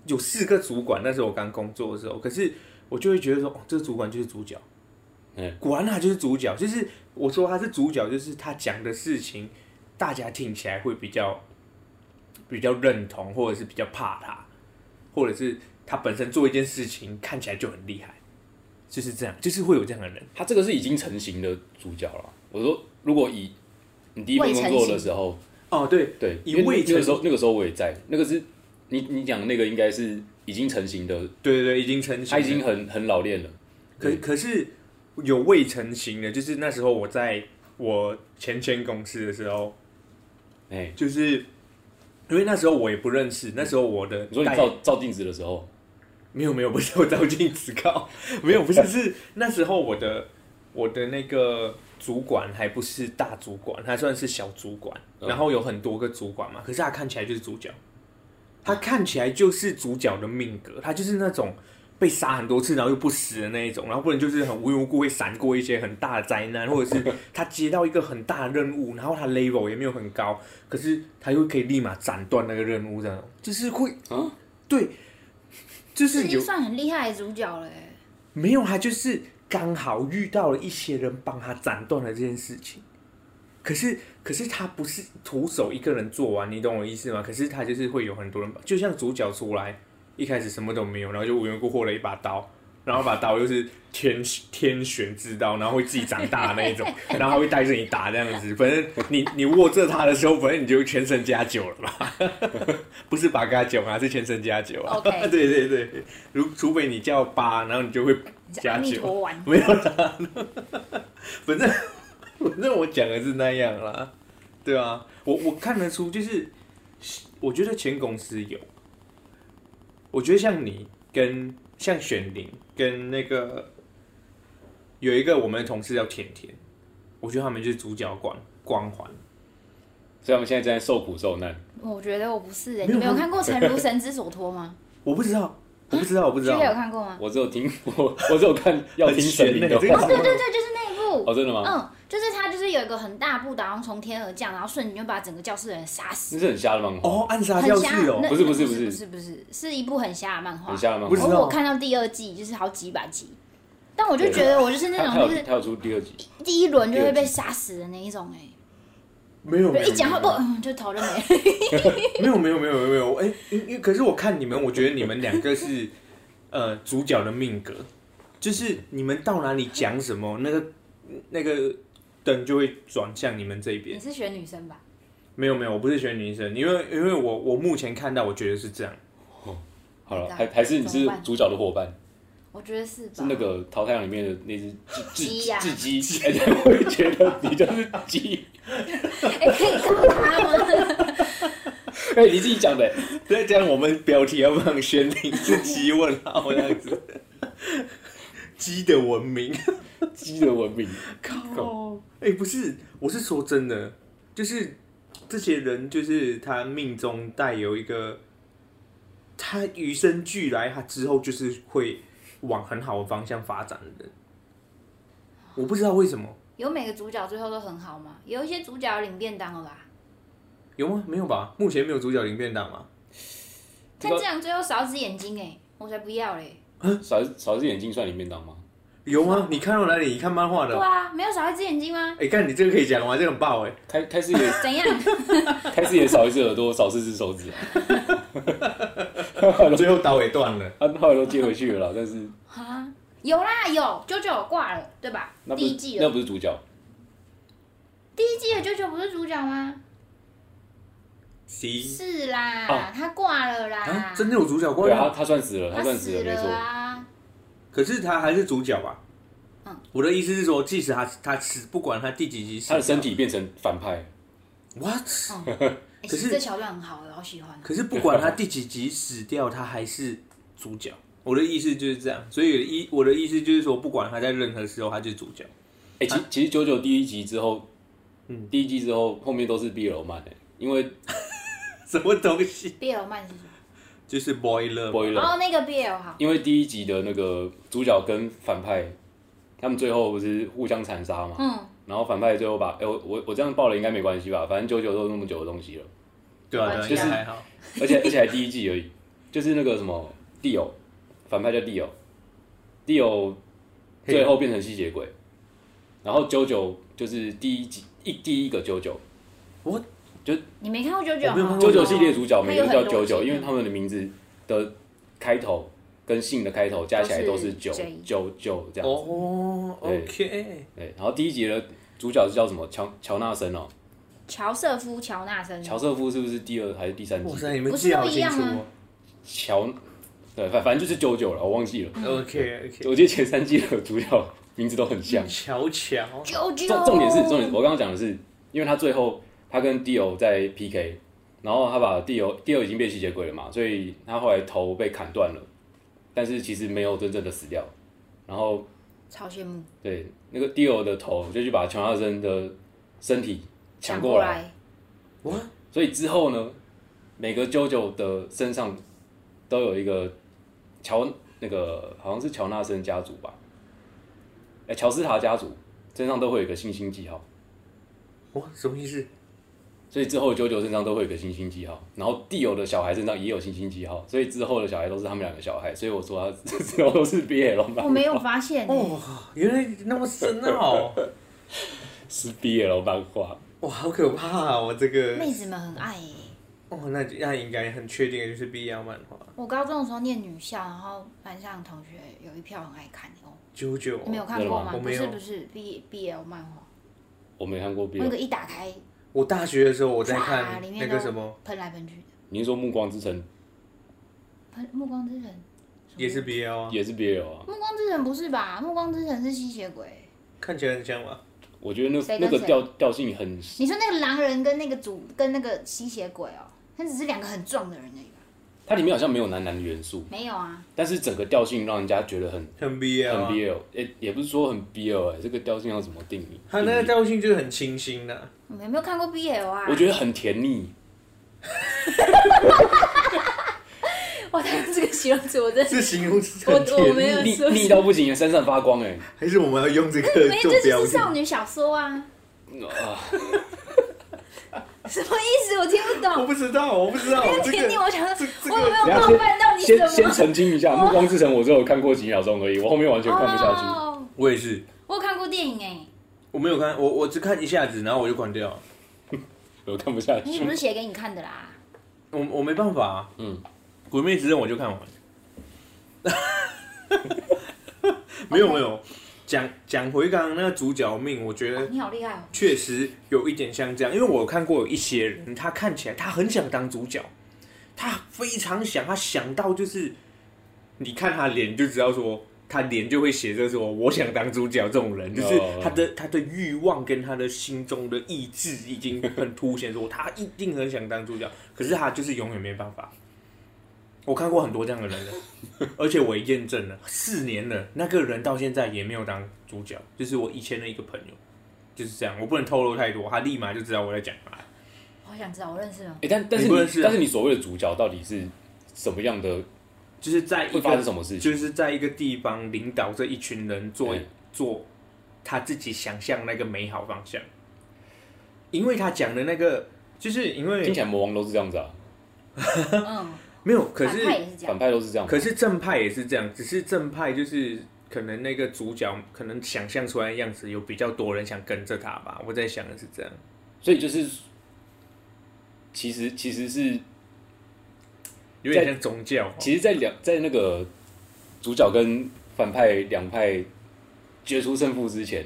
B: 有四个主管，那时候我刚工作的时候，可是我就会觉得说，哦，这个主管就是主角，果然他就是主角，就是我说他是主角，就是他讲的事情，大家听起来会比较比较认同，或者是比较怕他。或者是他本身做一件事情看起来就很厉害，就是这样，就是会有这样的人。
C: 他这个是已经成型的主角了，我说如果以你第一份工作的时候，
B: 哦对
C: 对，
B: 以未成
C: 那个时候那个时候我也在，那个是你你讲那个应该是已经成型的，
B: 对对对，已经成型，
C: 他已经很很老练了。
B: 可可是有未成型的，就是那时候我在我前前公司的时候，
C: 哎、欸，
B: 就是因为那时候我也不认识，那时候我的
C: 你说你照照镜子的时候，
B: 没有没有，不是我照镜子靠，没有不是是那时候我的我的那个主管还不是大主管，他算是小主管，然后有很多个主管嘛，可是他看起来就是主角，他看起来就是主角的命格，他就是那种。被杀很多次，然后又不死的那一种，然后不然就是很无缘无故会闪过一些很大的灾难，或者是他接到一个很大的任务，然后他 level 也没有很高，可是他又可以立马斩断那个任务，这样就是会啊，对，就是
A: 已经算很厉害的主角了。
B: 没有，他就是刚好遇到了一些人帮他斩断了这件事情，可是可是他不是徒手一个人做完，你懂我意思吗？可是他就是会有很多人，就像主角出来。一开始什么都没有，然后就无缘无故获了一把刀，然后把刀又是天天玄之刀，然后会自己长大的那一种，<laughs> 然后他会带着你打这样子。反正你你握着它的时候，反正你就全身加九了吧？<laughs> 不是八加九啊，是全身加九啊。
A: Okay. <laughs>
B: 对对对，如除非你叫八，然后你就会加九。没有啦，反正反正我讲的是那样啦，对啊，我我看得出，就是我觉得前公司有。我觉得像你跟像选林跟那个有一个我们的同事叫甜甜，我觉得他们就是主角光光环，
C: 所以他们现在正在受苦受难。
A: 我觉得我不是哎、欸，你没有看过《诚如神之所托》吗？<laughs>
B: 我不知道，我不知道，我不知道。
A: 你有看过吗？
C: 我只有听过，我只有看要听神灵的话。
A: 哦，对对对，就是那一部。
C: 哦，真的吗？
A: 嗯。就是他，就是有一个很大步，然后从天而降，然后瞬间就把整个教室的人杀死。
C: 那是很瞎的漫画
B: 哦，暗杀教室哦，
C: 不是不是不是
A: 不是不是，是一部很瞎的漫画。
C: 很瞎的漫
B: 画。
A: 我看到第二季就是好几百集，但我就觉得我就是那种就是
C: 跳出第二集，
A: 第一轮就会被杀死的那一种哎。
B: 没有，
A: 一讲话不就头就没。
B: 没有没有没有没有哎，可是我看你们，我觉得你们两个是呃主角的命格，就是你们到哪里讲什么，那个那个。灯就会转向你们这边。
A: 你是选女生吧？
B: 没有没有，我不是选女生，因为因为我我目前看到，我觉得是这样。
C: 哦，好了，还还是你是主角的伙伴？
A: 我觉得是吧。
C: 是那个《桃太阳》里面的那只
A: 鸡呀，
C: 雉鸡。哎，<laughs> 我也觉得你就是鸡。<laughs>
A: 哎，可以告他吗？<laughs>
C: 哎，你自己讲的。
B: 对，这样我们标题要放“选你是鸡问号”这样子。鸡的文明。
C: 鸡的文明，<laughs>
B: 靠！哎、欸，不是，我是说真的，就是这些人，就是他命中带有一个，他与生俱来，他之后就是会往很好的方向发展的人。我不知道为什么。
A: 有每个主角最后都很好吗？有一些主角领便当了吧？
B: 有吗？没有吧？目前没有主角领便当吗？
A: 但这样最后少一只眼睛，哎，我才不要嘞！
C: 少少一只眼睛算领便当吗？
B: 有吗？你看到哪里？你看漫画的？
A: 对啊，没有少一只眼睛吗？
B: 哎，看你这个可以讲吗？这个很爆哎！
C: 开开始也
A: 怎样？<laughs>
C: 开始也少一只耳朵，少四只手指。<laughs> <laughs>
B: 最后刀也断了，
C: 他后来都接回去了啦。但是
A: 啊，有啦有，舅舅挂了，对吧？第一季
C: 那不是主角。
A: 第一季的舅舅不是主角吗？
B: 是
A: 是啦，他挂了啦。
B: 真的有主角挂？
C: 对啊，他算死了，他算死了，没错。
B: 可是他还是主角吧？嗯，我的意思是说，即使他他死，不管他第几集死，
C: 他的身体变成反派。
B: What？<laughs>
A: 可是这桥段很好，我好喜欢。
B: 可是不管他第几集死掉，他还是主角。我的意思就是这样，所以一我的意思就是说，不管他在任何时候，他就是主角。
C: 哎，其其实九九第一集之后，嗯，第一集之后后面都是 BL 漫的，因为 <laughs>
B: 什么东西
A: ？BL 漫是什么？
B: 就是 boiler
C: boiler
A: 哦，那个 BL 哈。
C: 因为第一集的那个主角跟反派，他们最后不是互相残杀嘛？嗯。然后反派最后把，哎，我我我这样爆了应该没关系吧？反正九九都那么久的东西了。
B: 对啊，
C: 就是还好。而且而且还第一季而已，就是那个什么 Dio，反派叫 Dio，Dio 最后变成吸血鬼，然后九九就是第一集一第一个九九。
B: 我。
A: 就你没看过九九？
C: 九九系列主角每个都叫九九，因为他们的名字的开头跟姓的开头加起来都是九九九这样子。
B: 哦，OK。
C: 对，然后第一集的主角是叫什么？乔乔纳森哦。
A: 乔瑟夫·乔纳森。
C: 乔瑟夫是不是第二还是第三集？
B: 哇塞，你们记得好清楚哦。
C: 乔，对，反反正就是九九了，我忘记了。
B: 嗯、OK OK，
C: 我记得前三季的主角名字都很像。
B: 乔乔。
A: 九九。
C: 重重点是重点，我刚刚讲的是，因为他最后他跟 Dio 在 PK，然后他把 Dio Dio 已经变吸血鬼了嘛，所以他后来头被砍断了，但是其实没有真正的死掉。然后。
A: 超羡慕。
C: 对，那个 Dio 的头就去把乔纳森的身体抢过来，
B: 哇！
C: 所以之后呢，每个 JoJo 的身上都有一个乔那个好像是乔纳森家族吧，哎，乔斯塔家族身上都会有一个星星记号。
B: 哇，什么意思？
C: 所以之后 JoJo 身上都会有个星星记号，然后 Dio 的小孩身上也有星星记号，所以之后的小孩都是他们两个小孩。所以我说他 <laughs> 之后都是 BL 漫。
A: 我没有发现
B: 哦，原来那么深奥。
C: 是 BL 漫画。
B: 哇，好可怕啊！我这个
A: 妹子们很爱耶。
B: 哦，那那应该很确定的就是 BL 漫画。
A: 我高中的时候念女校，然后班上同学有一票很爱看哦。
B: 九九，
A: 你没有看过吗？不是不是 B BL 漫画。
C: 我没看过 BL。
A: 那个一打开，
B: 我大学的时候我在看那个什么
A: 喷来喷去的。
C: 你是说《暮光之城》？
A: 喷《暮光之城》
B: 也是 BL 啊，
C: 也是 BL 啊。
A: 《暮光之城》不是吧？《暮光之城》是吸血鬼。
B: 看起来很像吗？
C: 我觉得那那个调调性很。
A: 你说那个狼人跟那个主跟那个吸血鬼哦，他只是两个很壮的人而已。
C: 它里面好像没有男男的元素。
A: 没有啊。
C: 但是整个调性让人家觉得很
B: 很 BL，
C: 很 BL，哎，也不是说很 BL 哎，这个调性要怎么定义？
B: 它那个调性就是很清新的。
A: 我没有看过 BL 啊。
C: 我觉得很甜腻。
A: 哇，他这个形容词我真的。
B: 是形容词，
A: 我我没有
C: 腻腻到不行，闪闪发光哎。
B: 还是我们要用这个做标题？
A: 这就是少女小说啊啊。<laughs> 什么意思？我听不懂。
B: 我不知道，我不知道。
A: 甜腻，我想说，我有没有冒犯到你？
C: 先先澄清一下，《暮光之城》我只有看过几秒钟而已，我后面完全看不下去。
B: 我也是。
A: 我有看过电影哎。
B: 我没有看，我我只看一下子，然后我就关掉。<laughs>
C: 我看不下去。
A: 你不是写给你看的啦？
B: 我我没办法，嗯，《鬼灭之刃》我就看完。没 <laughs> 有没有，讲讲回刚刚那个主角命，我觉得
A: 你好厉害哦，
B: 确实有一点像这样，因为我看过有一些人，他看起来他很想当主角，他非常想，他想到就是，你看他脸就知道说。他脸就会写着说：“我想当主角。”这种人就是他的他的欲望跟他的心中的意志已经很凸显，说他一定很想当主角。可是他就是永远没办法。我看过很多这样的人了，<laughs> 而且我也验证了四年了，那个人到现在也没有当主角。就是我以前的一个朋友，就是这样。我不能透露太多，他立马就知道我在讲他。
A: 我好想知道，我认识吗？
C: 哎、欸，但但是你，你但是你所谓的主角到底是什么样的？
B: 就是在一个，
C: 什么事情
B: 就是在一个地方领导这一群人做做他自己想象那个美好方向，因为他讲的那个，就是因为
C: 听起来魔王都是这样子啊，<laughs> <laughs>
A: 嗯，
B: 没有，可是
C: 反派都是这样，
B: 可是正派也是这样，只是正派就是可能那个主角可能想象出来的样子有比较多人想跟着他吧，我在想的是这样，
C: 所以就是其实其实是。
B: 有点像宗教。
C: 其实，在两在那个主角跟反派两派决出胜负之前，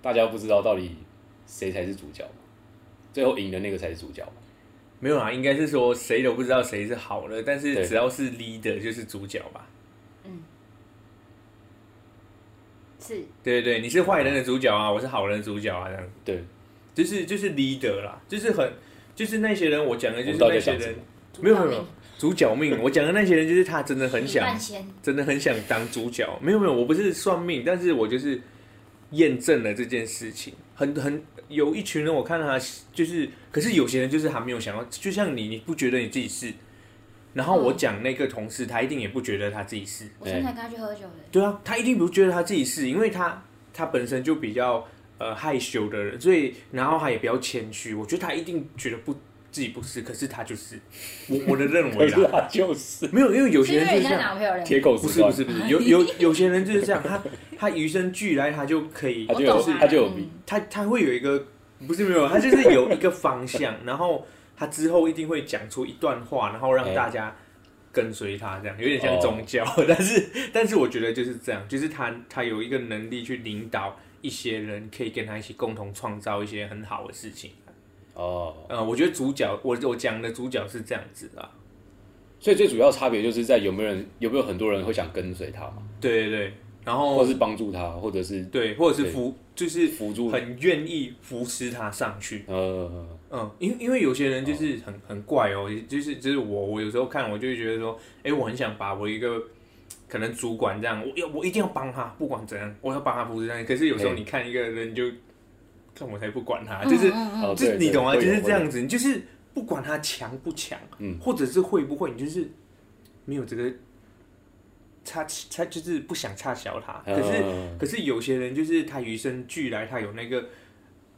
C: 大家不知道到底谁才是主角。最后赢的那个才是主角。
B: 没有啊，应该是说谁都不知道谁是好的，但是只要是 leader 就是主角吧。
A: 嗯，是。
B: 对对对，你是坏人的主角啊，我是好人的主角啊，这样。
C: 对，
B: 就是就是 leader 啦，就是很就是那些人，我讲的就是那些人。没有没有，主角命。我讲的那些人就是他真的很想，真的很想当主角。没有没有，我不是算命，但是我就是验证了这件事情。很很有一群人，我看他就是，可是有些人就是还没有想到，就像你，你不觉得你自己是？然后我讲那个同事，他一定也不觉得他自己是。
A: 我现在跟他去喝酒的。
B: 对啊，他一定不觉得他自己是，因为他他本身就比较呃害羞的人，所以然后他也比较谦虚。我觉得他一定觉得不。自己不是，可是他就是。我我的认为啦，
C: 他就是。
B: 没有，因为有些人就是这
C: 样，铁口
B: 不是不是不是，有有有些人就是这样，他他与生俱来，他就可以，
C: 他就有他就有
B: 他他会有一个不是没有，他就是有一个方向，然后他之后一定会讲出一段话，然后让大家跟随他，这样有点像宗教，但是但是我觉得就是这样，就是他他有一个能力去领导一些人可以跟他一起共同创造一些很好的事情。
C: 哦，
B: 嗯，我觉得主角，我我讲的主角是这样子的，
C: 所以最主要差别就是在有没有人，有没有很多人会想跟随他嘛？
B: 对对对，然后
C: 或是帮助他，或者是
B: 对，或者是扶，就是
C: 辅助，
B: 很愿意扶持他上去。
C: 呃，
B: 嗯，因为因为有些人就是很很怪哦，就是就是我我有时候看我就会觉得说，哎，我很想把我一个。可能主管这样，我要我一定要帮他，不管怎样，我要帮他扶持这样。可是有时候你看一个人就，就看我才不管他，就是，就是你懂吗？就是这样子，你就是不管他强不强，嗯，或者是会不会，你就是没有这个差差，就是不想差小他。可是可是有些人就是他与生俱来，他有那个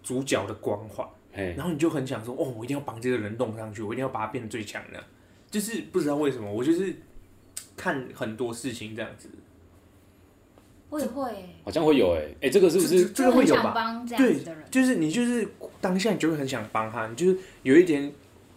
B: 主角的光环，然后你就很想说，哦，我一定要帮这个人弄上去，我一定要把他变得最强的。就是不知道为什么，我就是。看很多事情这样子，
A: 会会，
C: 好像会有哎哎，这个是不是
B: 这个会有吧？对，就是你就是当下你就会很想帮他，你就是有一点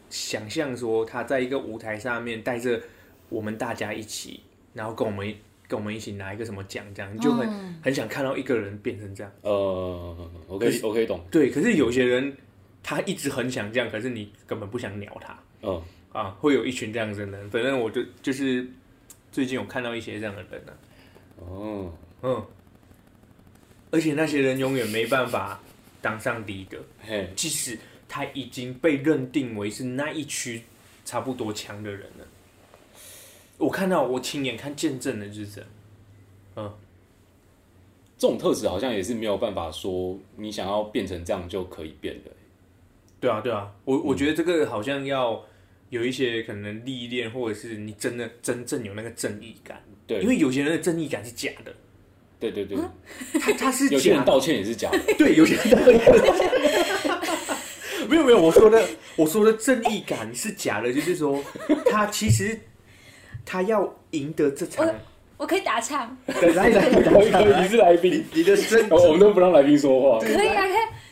B: 想象说他在一个舞台上面带着我们大家一起，然后跟我们跟我们一起拿一个什么奖这样，你就很很想看到一个人变成这样。
C: 呃，我可以我可以懂。
B: 对，可是有些人他一直很想这样，可是你根本不想鸟他。嗯啊，会有一群这样子的人，反正我就就是。最近有看到一些这样的人呢，哦，嗯，而且那些人永远没办法当上第一个，嘿，即使他已经被认定为是那一区差不多强的人了。我看到，我亲眼看见证的就是这，嗯，
C: 这种特质好像也是没有办法说你想要变成这样就可以变的。
B: 对啊，对啊，我我觉得这个好像要。有一些可能历练，或者是你真的真正有那个正义感，
C: 对，
B: 因为有些人的正义感是假的，
C: 对对对，
B: 他他是
C: 有些人道歉也是假的，<laughs>
B: 对，有些人道歉，<laughs> 没有没有，我说的我说的正义感是假的，就是说他其实他要赢得这场，
A: 我可以打岔，
B: 来来来，
C: 你是来宾，
B: 你的身，
C: 我们都不让来宾说话，
A: 可以啊，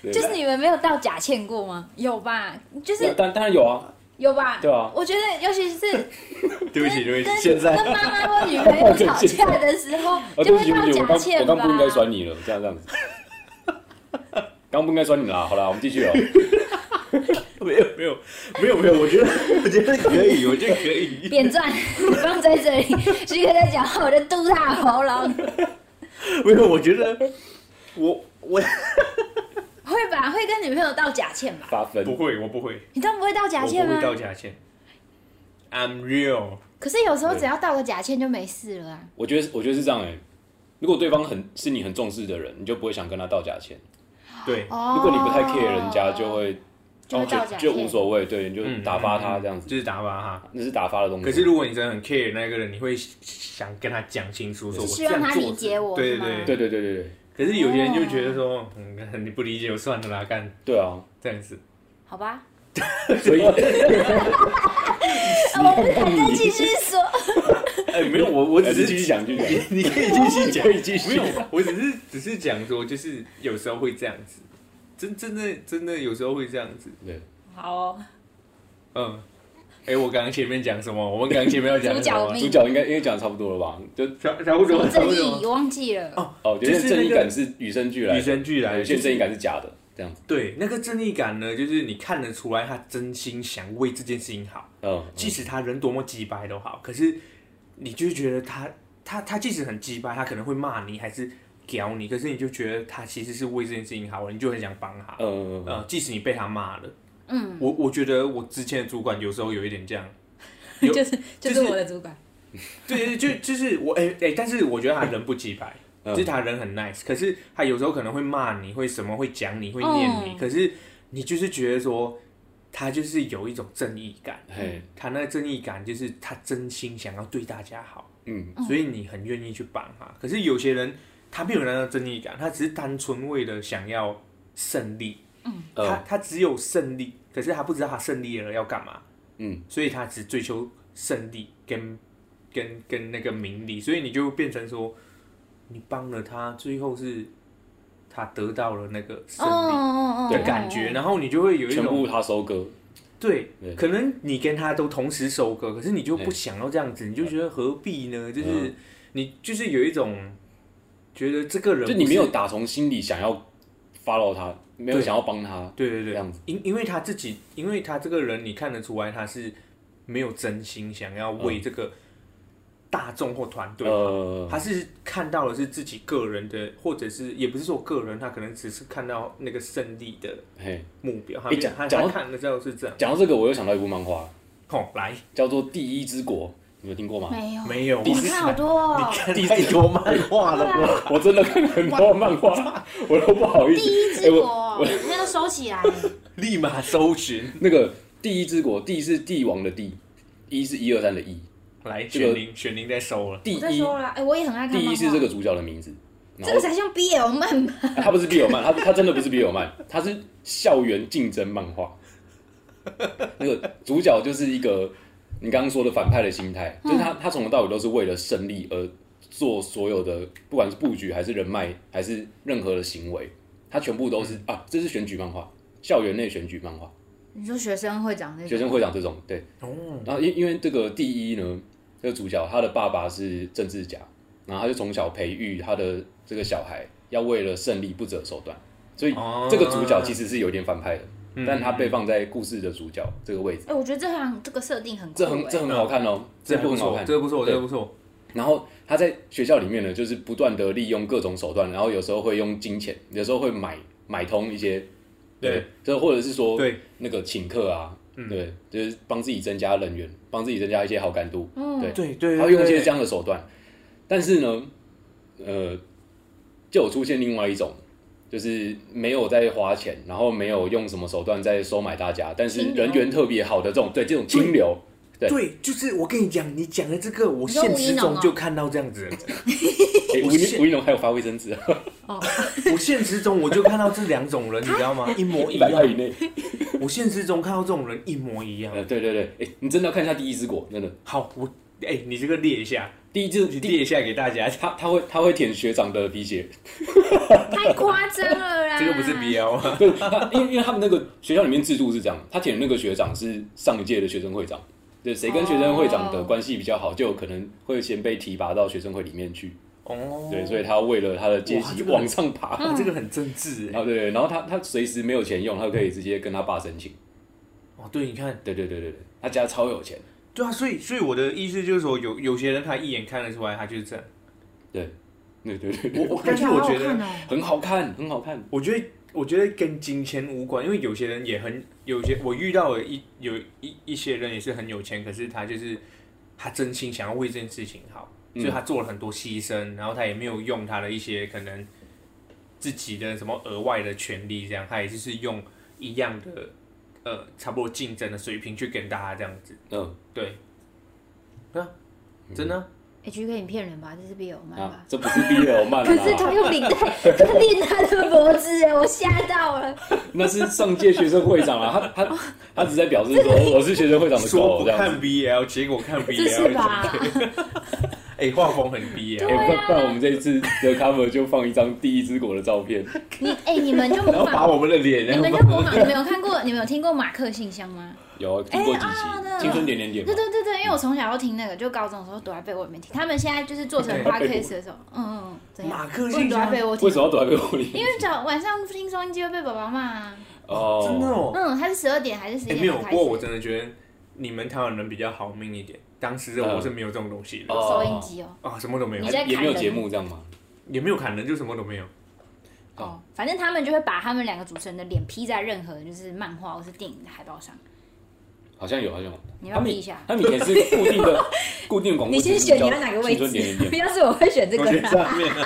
A: 可以，就是你们没有道假歉过吗？有吧，就是
C: 当当然有啊。
A: 有吧？
C: 对啊，
A: 我觉得尤其是 <laughs>
B: 对不起，对不起，
A: 现在跟妈妈或女朋友吵架的时候，<laughs> 就会道假欠吧。
C: 我刚不应该甩你了，这样这样子。<laughs> 刚不应该甩你了，好了，我们继续哦。
B: 没有没有没有没有，我觉得我觉得可以，我觉得可以。
A: 扁钻放在这里，徐哥在讲话，我就嘟他喉咙。
B: 没有，我觉得我我。
A: 会吧，会跟女朋友道假歉吧？
C: 发分
B: 不会，我不会。
A: 你都不会道假歉吗？
B: 我不会道假歉。I'm real。
A: 可是有时候只要道个假歉就没事了啊。
C: 我觉得，我觉得是这样哎。如果对方很是你很重视的人，你就不会想跟他道假歉。
B: 对，
C: 如果你不太 care 人家，就会就就无所谓，对，你就打发他这样子，
B: 就是打发他，
C: 那是打发的东西。
B: 可是如果你真的很 care 那个人，你会想跟他讲清楚，说
A: 希望他理解我。
B: 对对
C: 对对对对对。
B: 可是有些人就觉得说，嗯，你不理解我算了啦，干。
C: 对啊，
B: 这样子。
A: 好吧。
B: 所以。<laughs> 我们
A: 还在继续说。<laughs>
B: 哎，没有，我我只是
C: 继续讲，继续讲。
B: 你 <laughs> 可以继续讲，可以继续。没有，我只是只是讲说，就是有时候会这样子，真真的真的有时候会这样子。对。
A: 好。
B: 嗯。哎，我刚刚前面讲什么？我们刚刚前面要讲什么？主角
C: 主角应该应该讲的差不多了吧？就
B: 差差不多。
A: 正义，我忘记了。哦
C: 哦，就是正义感是与生俱来，
B: 与生俱来。
C: 有些正义感是假的，这样子。
B: 对，那个正义感呢，就是你看得出来，他真心想为这件事情好。嗯。即使他人多么鸡掰都好，可是你就觉得他他他即使很鸡掰，他可能会骂你，还是屌你，可是你就觉得他其实是为这件事情好，你就很想帮他。嗯嗯嗯。即使你被他骂了，嗯，我我觉得我之前的主管有时候有一点这样。<laughs>
A: 就是就是我的主管，
B: 对 <laughs> 对，就就是我哎哎，但是我觉得他人不机掰，就是他人很 nice，可是他有时候可能会骂你，会什么会讲你，会念你，可是你就是觉得说他就是有一种正义感，嗯他那个正义感就是他真心想要对大家好，嗯，所以你很愿意去帮他。可是有些人他没有那种正义感，他只是单纯为了想要胜利，嗯，他他只有胜利，可是他不知道他胜利了要干嘛。嗯，所以他只追求胜利跟跟跟那个名利，所以你就变成说，你帮了他，最后是他得到了那个胜利的感觉，然后你就会有一种
C: 全部他收割。
B: 对，可能你跟他都同时收割，可是你就不想要这样子，你就觉得何必呢？就是你就是有一种觉得这个人
C: 就你没有打从心里想要 follow 他，没有想要帮他，
B: 对对对，
C: 这样子。
B: 因因为他自己，因为他这个人，你看得出来他是没有真心想要为这个大众或团队，
C: 呃，
B: 他是看到的是自己个人的，或者是也不是说个人，他可能只是看到那个胜利的，目标。他
C: 欸讲
B: 他
C: 讲到
B: 他看的时候是这样。
C: 讲到这个，我又想到一部漫画，
B: 哦，来，
C: 叫做《第一之国》，你有听过吗？
A: 没有，
B: 没有，
A: 你看好多哦。
B: 你看太多漫画了吧？<laughs>
C: 我真的看很多漫画，<laughs> 我都不好意思。
A: 第一之
C: 欸我
A: 国，那都收起来。<laughs>
B: 立马搜寻。
C: 那个《第一之国》，帝是帝王的帝，一是一二三的一。
B: 来，
C: 这个
B: 选宁，选宁在收了。
C: 第一，
A: 了，哎，我也很爱看。
C: 第一是这个主角的名字。
A: 这个才像 BL 漫吧？
C: 欸他不是 BL 漫，他他真的不是 BL 漫，他是校园竞争漫画。那个主角就是一个你刚刚说的反派的心态，就是他他从头到尾都是为了胜利而做所有的，不管是布局还是人脉还是任何的行为，他全部都是啊，这是选举漫画，校园内选举漫画，
A: 你说学生会长那种？
C: 学生会长这种对。
B: 哦，
C: 然后因因为这个第一呢，这个主角他的爸爸是政治家，然后他就从小培育他的这个小孩要为了胜利不择手段，所以这个主角其实是有点反派的，但他被放在故事的主角这个位置。
A: 哎，我觉得这样这个设定很酷，
C: 这很这很好看哦，这部很好看，
B: 这个不错，这个不错。
C: 然后他在学校里面呢，就是不断的利用各种手段，然后有时候会用金钱，有时候会买买通一些，对，就或者是说对那个请客啊。对，就是帮自己增加人员，帮自己增加一些好感度。
A: 嗯，
C: 对
B: 对对，
C: 他会用一些这样的手段。但是呢，呃，就有出现另外一种，就是没有在花钱，然后没有用什么手段在收买大家，但是人缘特别好的这种，对这种清流。对，
B: 对，就是我跟你讲，你讲的这个，我现实中就看到这样子。<laughs>
C: 吴一吴一农还有发卫生纸。
A: 哦，<laughs>
B: 我现实中我就看到这两种人，<laughs> 你知道吗？一模一样
C: 以内。
B: 我现实中看到这种人一模一样。
C: 呃，对对对，哎，你真的要看一下《第一之国》，真的。
B: 好，我哎，你这个列一下，
C: 第一支
B: 列一下给大家。<laughs>
C: 他他会他会舔学长的皮鞋，<laughs>
A: 太夸张了啦！
B: 这个不是 BL 吗？
C: 对，因为因为他们那个学校里面制度是这样，他舔的那个学长是上一届的学生会长，对，谁跟学生会长的关系比较好，就有可能会先被提拔到学生会里面去。哦，对，所以他为了他的阶级往上爬，
B: 这个很政治哎。
C: 啊，对，然后他他随时没有钱用，他可以直接跟他爸申请。
B: 哦，对，你看，
C: 对对对对对，他家超有钱。
B: 对啊，所以所以我的意思就是说，有有些人他一眼看得出来，他就是这样。
C: 对，对对对，
B: 我我但是我觉得
C: 很好看，很好看。
B: 我觉得我觉得跟金钱无关，因为有些人也很有些我遇到了一有一一些人也是很有钱，可是他就是他真心想要为这件事情好。所以他做了很多牺牲，然后他也没有用他的一些可能自己的什么额外的权利，这样他也就是用一样的呃差不多竞争的水平去跟大家这样子。嗯，对，啊，真的。
A: H 可以骗人吧？这是 BL 漫吧？
C: 这不是 BL 漫。
A: 可是他用领带领他的脖子，哎，我吓到了。
C: 那是上届学生会长啊，他他他只在表示说我是学生会长的狗，
B: 说不看 BL，结果看 BL，
A: 是吧？<laughs>
B: 哎，画风很逼啊！
C: 哎，不然我们这一次的 cover 就放一张第一之国的照片。
A: 你哎，你们就模仿，
B: 把我们的脸，
A: 你们就模仿。你们有看过？你们有听过马克信箱吗？
C: 有听过几期？青春点点点。
A: 对对对对，因为我从小都听那个，就高中的时候躲在被窝里面听。他们现在就是做成 podcast 的时候，嗯嗯，怎样？
B: 马克信。
A: 躲在被窝听。
C: 为什么要躲在被窝里？
A: 因为早晚上听收音机会被爸爸骂。
B: 哦，真的哦。
A: 嗯，他是十二点还是十一
B: 点？没有，不过我真的觉得你们台湾人比较好命一点。当时我是没有这种东西的，
A: 收音机哦，
B: 啊，什么都没有，
C: 也没有节目这样吗？
B: 也没有砍人，就什么都没有。
A: 哦，反正他们就会把他们两个主持人的脸 P 在任何就是漫画或是电影的海报上。
C: 好像有，好像有。
A: 你要比一下。
C: 他们以前是固定的，<laughs> 固定广告。
A: 你先选你要哪个位置？<laughs> 不要是我会选这个。
B: 上面。<laughs>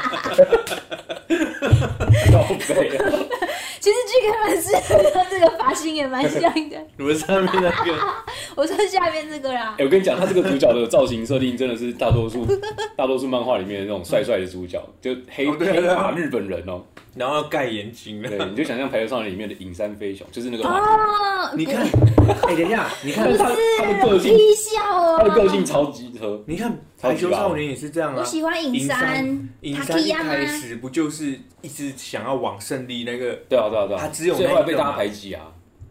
A: 其实 G K 蛮适合他这个发型也蛮像的。<laughs>
B: 你们上面那个？<laughs>
A: 我说下面这个啦。
C: 哎，我跟你讲，他这个主角的造型设定真的是大多数 <laughs> 大多数漫画里面的那种帅帅的主角，就黑黑发日本人哦，
B: 然后要盖眼睛。
C: 对，你就想象《排球少年》里面的影山飞雄，就是那个。
A: 哦。
B: 你看，哎，等一下，你看
C: 他他的个性，他的个性超级特。
B: 你看《排球少年》也是这样啊。
A: 我喜欢影山。
B: 影山一开始不就是一直想要往胜利那个？
C: 对啊。
B: 他只有
C: 最后被大家排挤啊，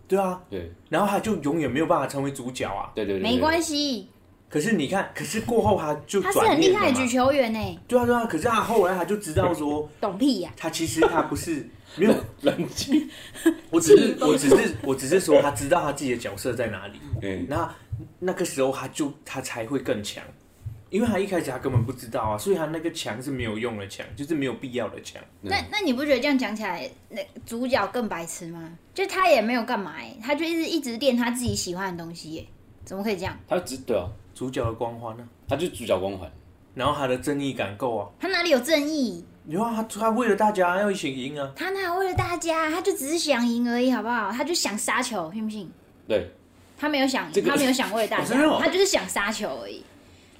B: 对啊，
C: 对，
B: 然后他就永远没有办法成为主角啊，
C: 对对对，
A: 没关系，
B: 可是你看，可是过后他就
A: 他是很厉害的举球员呢。
B: 对啊对啊，可是他后来他就知道说，
A: 懂屁呀！
B: 他其实他不是没有 <laughs>
C: 冷静，
B: 我只是我只是我只是说他知道他自己的角色在哪里。嗯，那那个时候他就他才会更强。因为他一开始他根本不知道啊，所以他那个墙是没有用的墙，就是没有必要的墙。
A: 那那你不觉得这样讲起来，那主角更白痴吗？就他也没有干嘛哎，他就一直一直练他自己喜欢的东西耶，怎么可以这样？
C: 他只对啊，
B: 主角的光环呢？
C: 他就是主角光环，
B: 然后他的正义感够啊。
A: 他哪里有正义？
B: 有啊，他他为了大家要一起赢啊。
A: 他哪为了大家？他就只是想赢而已，好不好？他就想杀球，信不信？
C: 对，
A: 他没有想，他没有想为了大 <laughs> 家，他就是想杀球而已。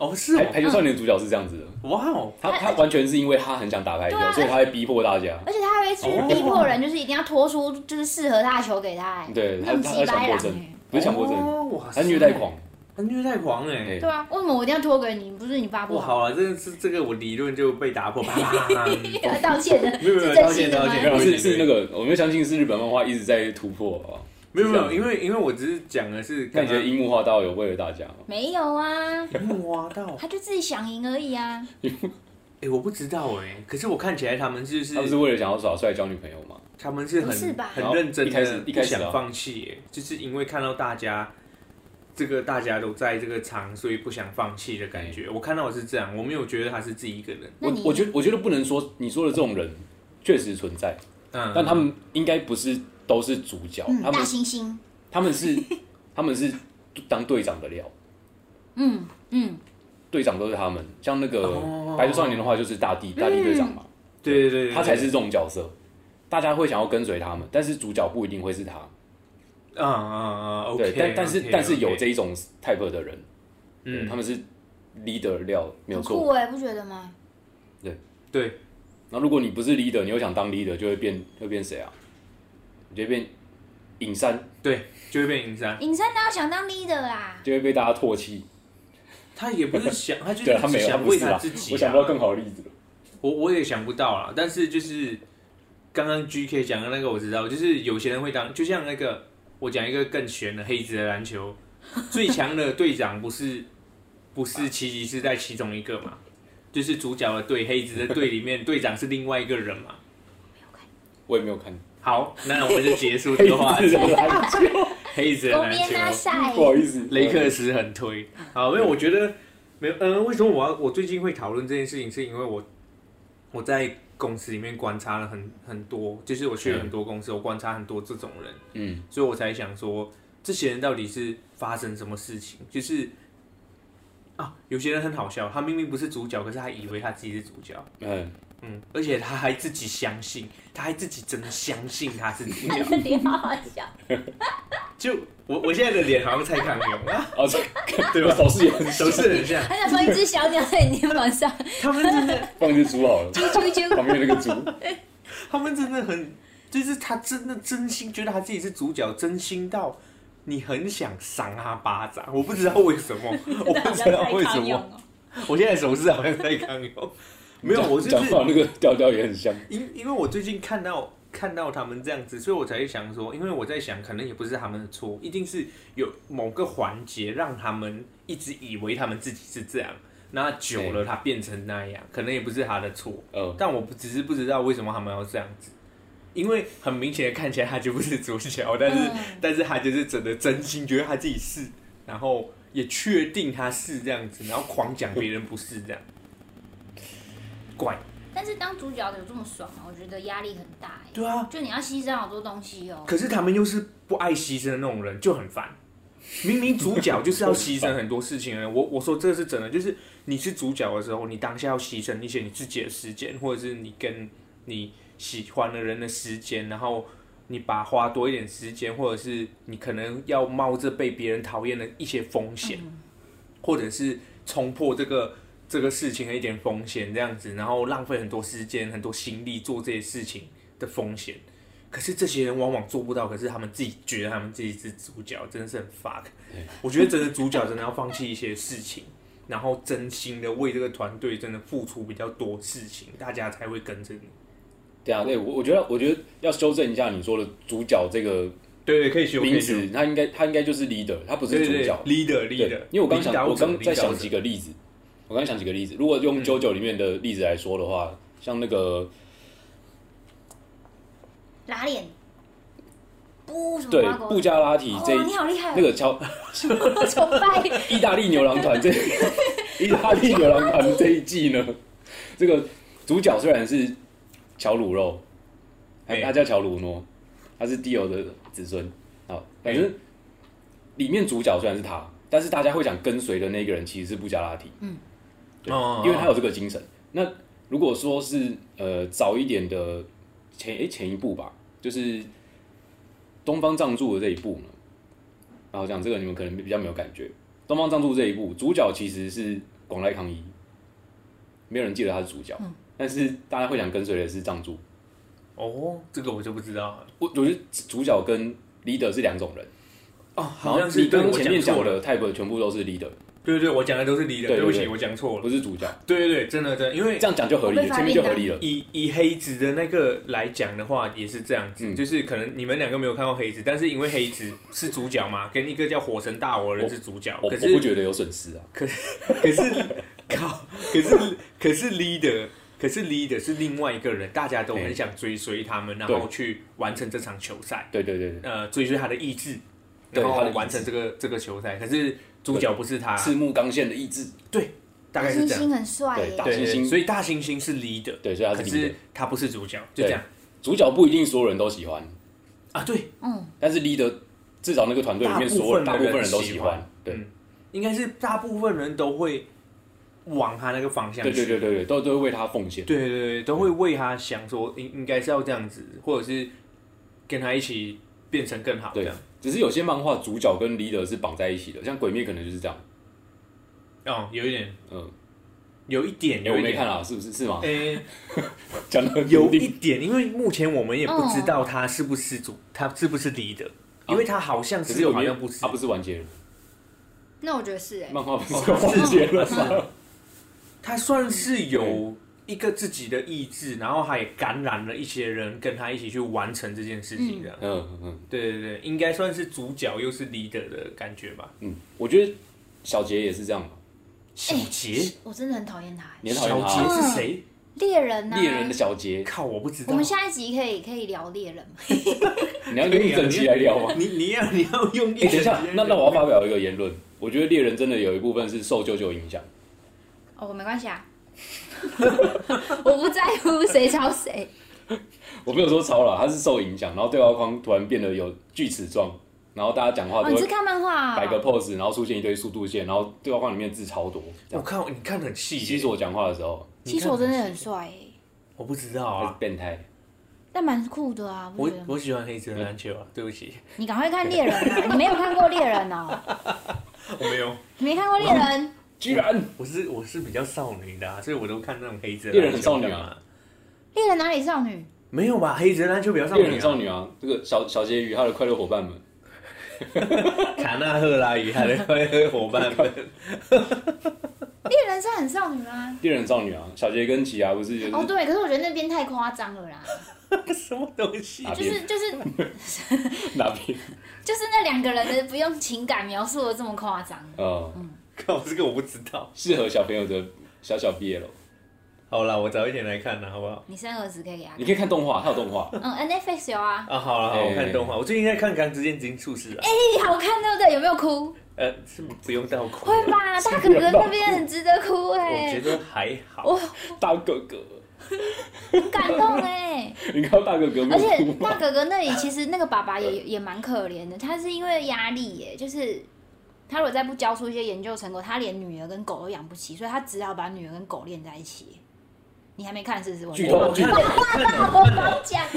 B: 哦，是
C: 排球少年的主角是这样子的，哇哦，他他完全是因为他很想打排球，所以他会逼迫大家，
A: 而且他还会去逼迫人，就是一定要拖出就是适合他的球给他，
C: 对，他他强迫症，不是强迫症，他虐待狂，
B: 他虐待狂哎，
A: 对。啊，为什么我一定要拖给你？不是你发布
B: 好啊，这个是这个我理论就被打破，啪啪啪，<laughs> <laughs>
A: 道歉的，
B: 没有没有道歉道歉，
C: 是是那个，我们相信是日本漫画一直在突破啊。
B: 没有没有，因为因为我只是讲的是，
C: 感觉樱木花道有为了大家吗？
A: 没有啊，
B: 樱木花道
A: 他就自己想赢而已啊。<laughs>
B: 哎，我不知道哎，可是我看起来他们就是
C: 他们是为了想要耍帅交女朋友吗？
B: 他们是很很认真的，不想放弃，就是因为看到大家这个大家都在这个场，所以不想放弃的感觉。我看到的是这样，我没有觉得他是自己一个人。
C: 我我觉得我觉得不能说你说的这种人确实存在，嗯，但他们应该不是。都是主角，他们
A: 大猩猩，
C: 他们是 <laughs> 他们是当队长的料，
A: 嗯嗯，
C: 队长都是他们，像那个排球少年的话，就是大地大地队长嘛，
B: 对对对，
C: 他才是这种角色，大家会想要跟随他们，但是主角不一定会是他，
B: 啊啊啊，
C: 对，但但是但是有这一种 type 的人，嗯，他们是 leader 料，没有错，
A: 酷哎，不觉得吗？
C: 对。
B: 对，
C: 那如果你不是 leader，你又想当 leader，就会变会变谁啊？就会变隐山，
B: 对，就会变隐山。
A: 隐山哪有想当 leader 啦？
C: 就会被大家唾弃。
B: 他也不是想，他就是 <laughs> 想为他自己。
C: 我想不到更好的例子了。
B: 我我也想不到啊，但是就是刚刚 GK 讲的那个我知道，就是有些人会当，就像那个我讲一个更玄的黑子的篮球，最强的队长不是不是奇迹是在其中一个嘛？就是主角的队，黑子的队里面队长是另外一个人嘛？
A: 没有看，
C: 我也没有看。
B: 好，那我们就结束这个话题。<laughs> 黑子的篮球，<laughs>
C: 不好意思，
B: 雷克斯很推。好，因为我觉得没有，嗯，为什么我要我最近会讨论这件事情？是因为我我在公司里面观察了很很多，就是我去了很多公司，我观察很多这种人，嗯，所以我才想说，这些人到底是发生什么事情？就是啊，有些人很好笑，他明明不是主角，可是他以为他自己是主角，嗯。嗯，而且他还自己相信，他还自己真的相信他是主角。
A: 脸好好笑。
B: 就我我现在的脸好像蔡康永啊，<laughs>
C: 哦，对吧？手势也很
B: 手势很像。
A: 他想放一只小鸟在你肩膀上。
B: 他们真的
C: 放一只猪好了。
A: 猪猪猪。
C: 旁边那个猪。
B: 他们真的很，就是他真的真心觉得他自己是主角，真心到你很想赏他巴掌。我不知道为什么，我不知道为什么。我现在手势好像在康永。没有，我就是
C: 讲话那个调调也很像。
B: 因因为我最近看到看到他们这样子，所以我才想说，因为我在想，可能也不是他们的错，一定是有某个环节让他们一直以为他们自己是这样，那久了他变成那样，可能也不是他的错。嗯，但我不只是不知道为什么他们要这样子，因为很明显的看起来他就不是主角，但是、嗯、但是他就是真的真心觉得他自己是，然后也确定他是这样子，然后狂讲别人不是这样。怪，
A: 但是当主角的有这么爽吗？我觉得压力很大。
B: 对啊，
A: 就你要牺牲好多东西哦。
B: 可是他们又是不爱牺牲的那种人，就很烦。明明主角就是要牺牲很多事情的。我我说这是真的，就是你是主角的时候，你当下要牺牲一些你自己的时间，或者是你跟你喜欢的人的时间，然后你把花多一点时间，或者是你可能要冒着被别人讨厌的一些风险，嗯、或者是冲破这个。这个事情的一点风险，这样子，然后浪费很多时间、很多心力做这些事情的风险，可是这些人往往做不到。可是他们自己觉得他们自己是主角，真的是很 fuck。我觉得真的主角真的要放弃一些事情，然后真心的为这个团队真的付出比较多事情，大家才会跟着你。
C: 对啊，对我我觉得我觉得要修正一下你说的主角这个
B: 对对，可以修
C: 名字，他应该他应该就是 leader，他不是主角
B: ，leader leader。
C: 因为我刚想，我刚在想几个例子，我刚想几个例子。如果用九九里面的例子来说的话，像那个
A: 拉链，不，
C: 对，布加拉提这，
A: 你好厉害，
C: 那个乔
A: 崇拜
C: 意大利牛郎团这，<laughs> 意大利牛郎团这一季呢，这个主角虽然是乔鲁肉，他叫乔鲁诺。他是迪欧的子孙，好，反正里面主角虽然是他，但是大家会想跟随的那个人其实是布加拉提，嗯，对，因为他有这个精神。那如果说是呃早一点的前诶前一步吧，就是东方仗助的这一部呢，然后讲这个你们可能比较没有感觉。东方仗助这一部主角其实是广濑康一，没有人记得他是主角，嗯，但是大家会想跟随的是仗助。
B: 哦，这个我就不知道了。
C: 我我觉得主角跟 leader 是两种人
B: 哦，好像是
C: 你跟前面讲的 type 全部都是 leader。
B: 对对对，我讲的都是 leader。对不起，我讲错了，
C: 不是主角。
B: 对对对，真的真的，因为
C: 这样讲就合理了，前面就合理了。
B: 以以黑子的那个来讲的话，也是这样子，就是可能你们两个没有看过黑子，但是因为黑子是主角嘛，跟一个叫火神大我的人是主角，可是
C: 我不觉得有损失啊。
B: 可是可是靠，可是可是 leader。可是 leader 是另外一个人，大家都很想追随他们，然后去完成这场球赛。
C: 对对对，
B: 呃，追随他的意志，然后完成这个这个球赛。可是主角不是他，
C: 赤木刚宪的意志。
B: 对，大概是这样。
A: 大猩猩很帅，
C: 大猩猩，
B: 所以大猩猩是 leader，
C: 对，所以他是 leader，
B: 他不是主角，就这样。
C: 主角不一定所有人都喜欢。
B: 啊，对，
A: 嗯，
C: 但是 leader 至少那个团队里面所有大部分人都喜欢，对，
B: 应该是大部分人都会。往他那个方向去，
C: 对对对对，都都会为他奉献，
B: 对对对，都会为他想说应应该是要这样子，或者是跟他一起变成更好这样。
C: 只是有些漫画主角跟 leader 是绑在一起的，像鬼灭可能就是这样。
B: 哦，有一点，嗯，有一点，有
C: 我没看啊，是不是是吗？
B: 诶，<laughs>
C: 讲的
B: 有一点，因为目前我们也不知道他是不是主，他是不是 leader，因为他好像是好像不是，
C: 他不是完结人。
A: 那我觉得是哎，
C: 漫画不是完结人。<laughs>
B: 他算是有一个自己的意志，然后还感染了一些人，跟他一起去完成这件事情的。嗯嗯，对对对，应该算是主角又是 leader 的感觉吧。
C: 嗯，我觉得小杰也是这样。
B: 小杰，
A: 我真的很讨厌他。
C: 你讨厌他？
B: 小杰是谁？
A: 猎人啊！
C: 猎人的小杰，
B: 靠，我不知道。
A: 我们下一集可以可以聊猎人吗？<laughs>
C: 你要用一整集来聊吗？<laughs>
B: 你你要你要用？
C: 等一下，那那我要发表一个言论，我觉得猎人真的有一部分是受舅舅影响。
A: 哦，没关系啊，<laughs> 我不在乎谁抄谁。<laughs>
C: 我没有说抄了，他是受影响，然后对话框突然变得有锯齿状，然后大家讲话都
A: 是看漫画，
C: 摆个 pose，然后出现一堆速度线，然后对话框里面字超多。
B: 我看你看得很细，
C: 其实我讲话的时候，
A: 其实我真的很帅。
B: 我不知道啊，
C: 变态，
A: 但蛮酷的啊。
B: 我我喜欢黑子的篮球啊，对不起。
A: 你赶快看猎人啊！你没有看过猎人哦？<laughs>
B: 我没有，
A: 你没看过猎人。
C: 居然
B: 我是我是比较少女的，所以我都看那种黑子
C: 猎人很少女啊。
A: 猎人哪里少女？
B: 没有吧？黑子篮球比较少女，
C: 少女啊。这个小小杰与他的快乐伙伴们，<laughs>
B: 卡纳赫拉与他的快乐伙伴们。
A: 猎人是很少女吗？
C: 猎人少女啊，小杰跟奇犽不是就是？
A: 哦对，可是我觉得那边太夸张了啦。
B: 什么东西？
A: 就是就是
C: 哪边？<laughs> <laughs>
A: 就是那两个人的不用情感描述的这么夸张。
B: 嗯。<laughs> 靠，这个我不知道，
C: 适合小朋友的小小 BL。
B: 好了，我早一点来看呢，好不好？
A: 你生儿子可以给他，
C: 你可以看动画，他有动画。
A: 嗯，Netflix 有啊。
B: 啊，好了，好，我看动画。我最近在看《钢之炼金术士》啊。
A: 哎，好看对不对？有没有哭？
B: 呃，是不用到哭。
A: 会吧，大哥哥那边很值得哭哎。
B: 我觉得还好。
C: 大哥哥，
A: 很感动哎。<laughs>
C: 你看大哥哥，
A: 而且大哥哥那里其实那个爸爸也也蛮可怜的，他是因为压力耶，就是。他如果再不交出一些研究成果，他连女儿跟狗都养不起，所以他只好把女儿跟狗练在一起。你还没看是不是？
B: 剧透！剧透！我看了，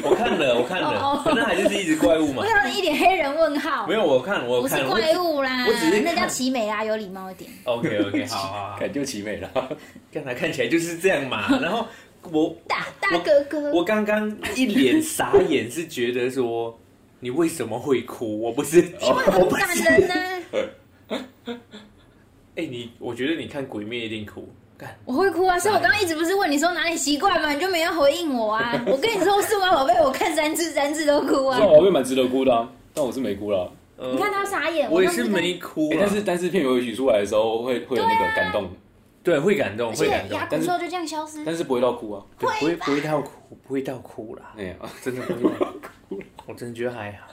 B: 我看了，我看了，反正还是一只怪物嘛。
A: 我想一脸黑人问号。
B: 没有，我看，我看。
A: 不是怪物啦，我只是那叫奇美啦，有礼貌一点。
B: OK OK，好好 <laughs> 感，
C: 就奇美了。
B: 刚才看起来就是这样嘛。<laughs> 然后我
A: 大大哥哥，
B: 我刚刚一脸傻眼，是觉得说你为什么会哭？我不是，<laughs> 因
A: 为很感人呢。<laughs>
B: 哎，你我觉得你看《鬼灭》一定哭，
A: 我会哭啊！所以我刚刚一直不是问你说哪里奇怪吗？你就没有回应我啊！<laughs> 我跟你说，数码宝贝我看三次三次都哭啊！
C: 数码宝贝蛮值得哭的啊，但我是没哭了。
B: 呃
A: 你看他傻眼，
B: 我也是没哭啊、
C: 欸但是但是片尾曲出来的时候会会有那个感动，
B: 对会感
A: 动，
B: 会感动，
A: 牙骨兽就这样消失。
C: 但是不会到哭啊。
B: 对不会不会到哭，不会到哭啦，
C: 哎呀，
B: 真的不会到哭，<laughs> 我真的觉得还好。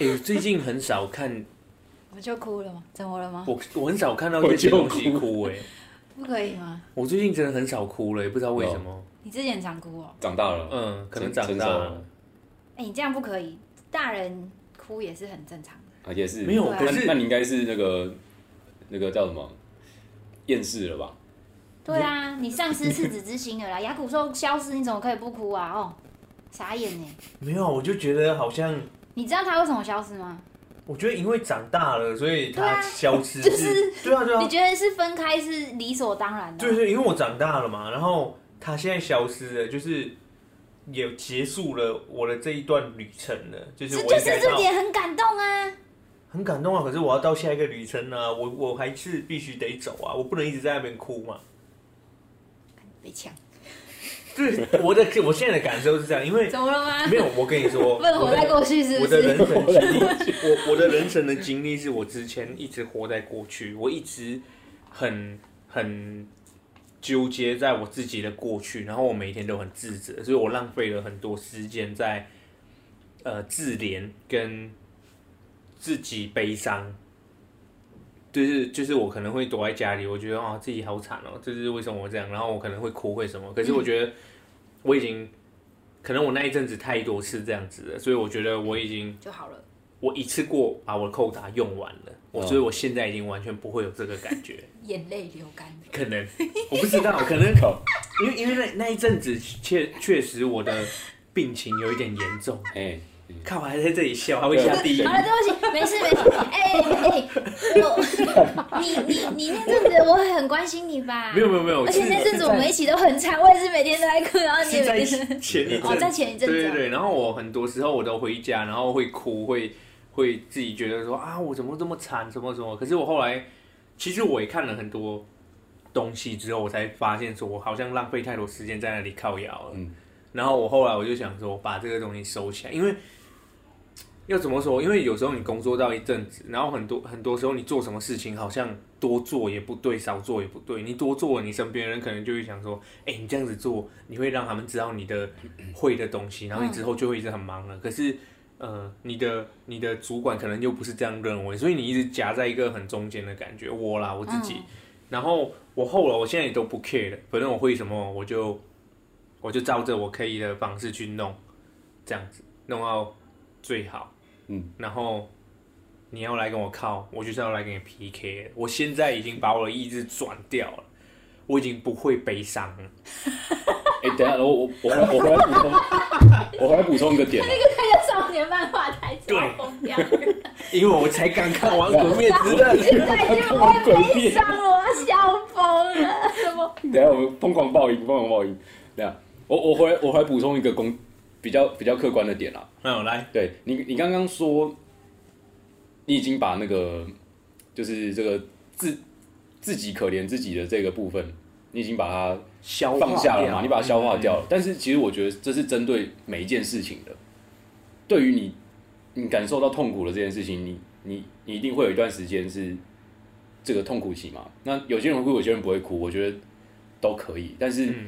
B: 哎、最近很少看，
A: 我就哭了吗？怎么了吗？
B: 我我很少看到这些东西哭哎、
A: 不可以吗？
B: 我最近真的很少哭了，也不知道为什么。
A: 你之前常哭哦。
C: 长大了，
B: 嗯，可能长
C: 成熟
B: 大了。
A: 哎，你这样不可以，大人哭也是很正常的。
C: 啊，也是
B: 没有
A: 对啊
B: 可是
C: 那那你应该是那个那个叫什么厌世了吧？
A: 对啊，你丧失赤子之心了啦！牙骨兽消失，你怎么可以不哭啊？哦，傻眼呢！
B: 没有，我就觉得好像，
A: 你知道他为什么消失吗？
B: 我觉得因为长大了，所以它消失
A: 就是
B: 对啊对啊
A: 你，觉得是分开是理所当然的？
B: 对对，因为我长大了嘛，然后它现在消失了，就是也结束了我的这一段旅程了，就是
A: 这就是
B: 这
A: 点很感动啊！
B: 很感动啊，可是我要到下一个旅程啊，我我还是必须得走啊，我不能一直在那边哭嘛。
A: 被抢，
B: 对，我的我现在的感受是这样，因为
A: 怎么了吗？
B: 没有，我跟你
A: 说，<laughs> 活在过去是不
B: 我的人？生经历，我我的人生的经历是我之前一直活在过去，我一直很很纠结在我自己的过去，然后我每天都很自责，所以我浪费了很多时间在呃自怜跟自己悲伤。就是就是我可能会躲在家里，我觉得啊自己好惨哦，就是为什么我这样？然后我可能会哭，会什么？可是我觉得我已经，可能我那一阵子太多次这样子了，所以我觉得我已经
A: 就好了。
B: 我一次过把我的扣打用完了，我
C: 哦
B: 所以我现在已经完全不会有这个感觉。<laughs>
A: 眼泪流干。
B: 可能我不知道，可能因为因为那那一阵子确确实我的病情有一点严重。
C: 哎，
B: 看我还在这里笑，还会下地狱。
A: 好了，对不起，没事没事。哎哎，我你你你那阵子我很关心你吧？
B: 没有没有没有，
A: 而且那阵子我们一起都很惨，我也是每天都在哭，然后你也
B: 是在
A: 每天
B: 前一阵，
A: 哦在前一阵
B: 对对对。然后我很多时候我都回家，然后会哭，会会自己觉得说啊，我怎么这么惨，什么什么。可是我后来，其实我也看了很多东西之后，我才发现说我好像浪费太多时间在那里靠摇了。
C: 嗯
B: 然后我后来我就想说，把这个东西收起来，因为要怎么说？因为有时候你工作到一阵子，然后很多很多时候你做什么事情，好像多做也不对，少做也不对。你多做了，你身边人可能就会想说，哎，你这样子做，你会让他们知道你的 <clears throat> 会的东西，然后你之后就会一直很忙了。可是，呃，你的你的主管可能又不是这样认为，所以你一直夹在一个很中间的感觉。我啦，我自己，然后我后来，我现在也都不 care 了，反正我会什么，我就我就照着我可以的方式去弄，这样子弄到最好。
C: 嗯，
B: 然后你要来跟我靠，我就是要来跟你 PK。我现在已经把我的意志转掉了，我已经不会悲伤了。<laughs>
C: 哎，等下，我我我回来我回来补充，我回来补充一个点啊，
A: 那个看着少年漫画台词疯掉，
B: 因为我才刚看完《鬼灭之刃》，
A: 现在已经不会悲伤了，我要笑疯了。什么？
C: 等下我们疯狂爆音，疯狂爆音。等一下，我我回来我回来补充一个公比较比较客观的点啦。
B: 嗯，来，
C: 对你，你刚刚说你已经把那个就是这个自自己可怜自己的这个部分，你已经把它
B: 消
C: 放下了嘛？你把它消化掉了。但是其实我觉得这是针对每一件事情的。对于你，你感受到痛苦的这件事情，你你你一定会有一段时间是这个痛苦期嘛？那有些人会哭，有些人不会哭，我觉得都可以。但是
B: 嗯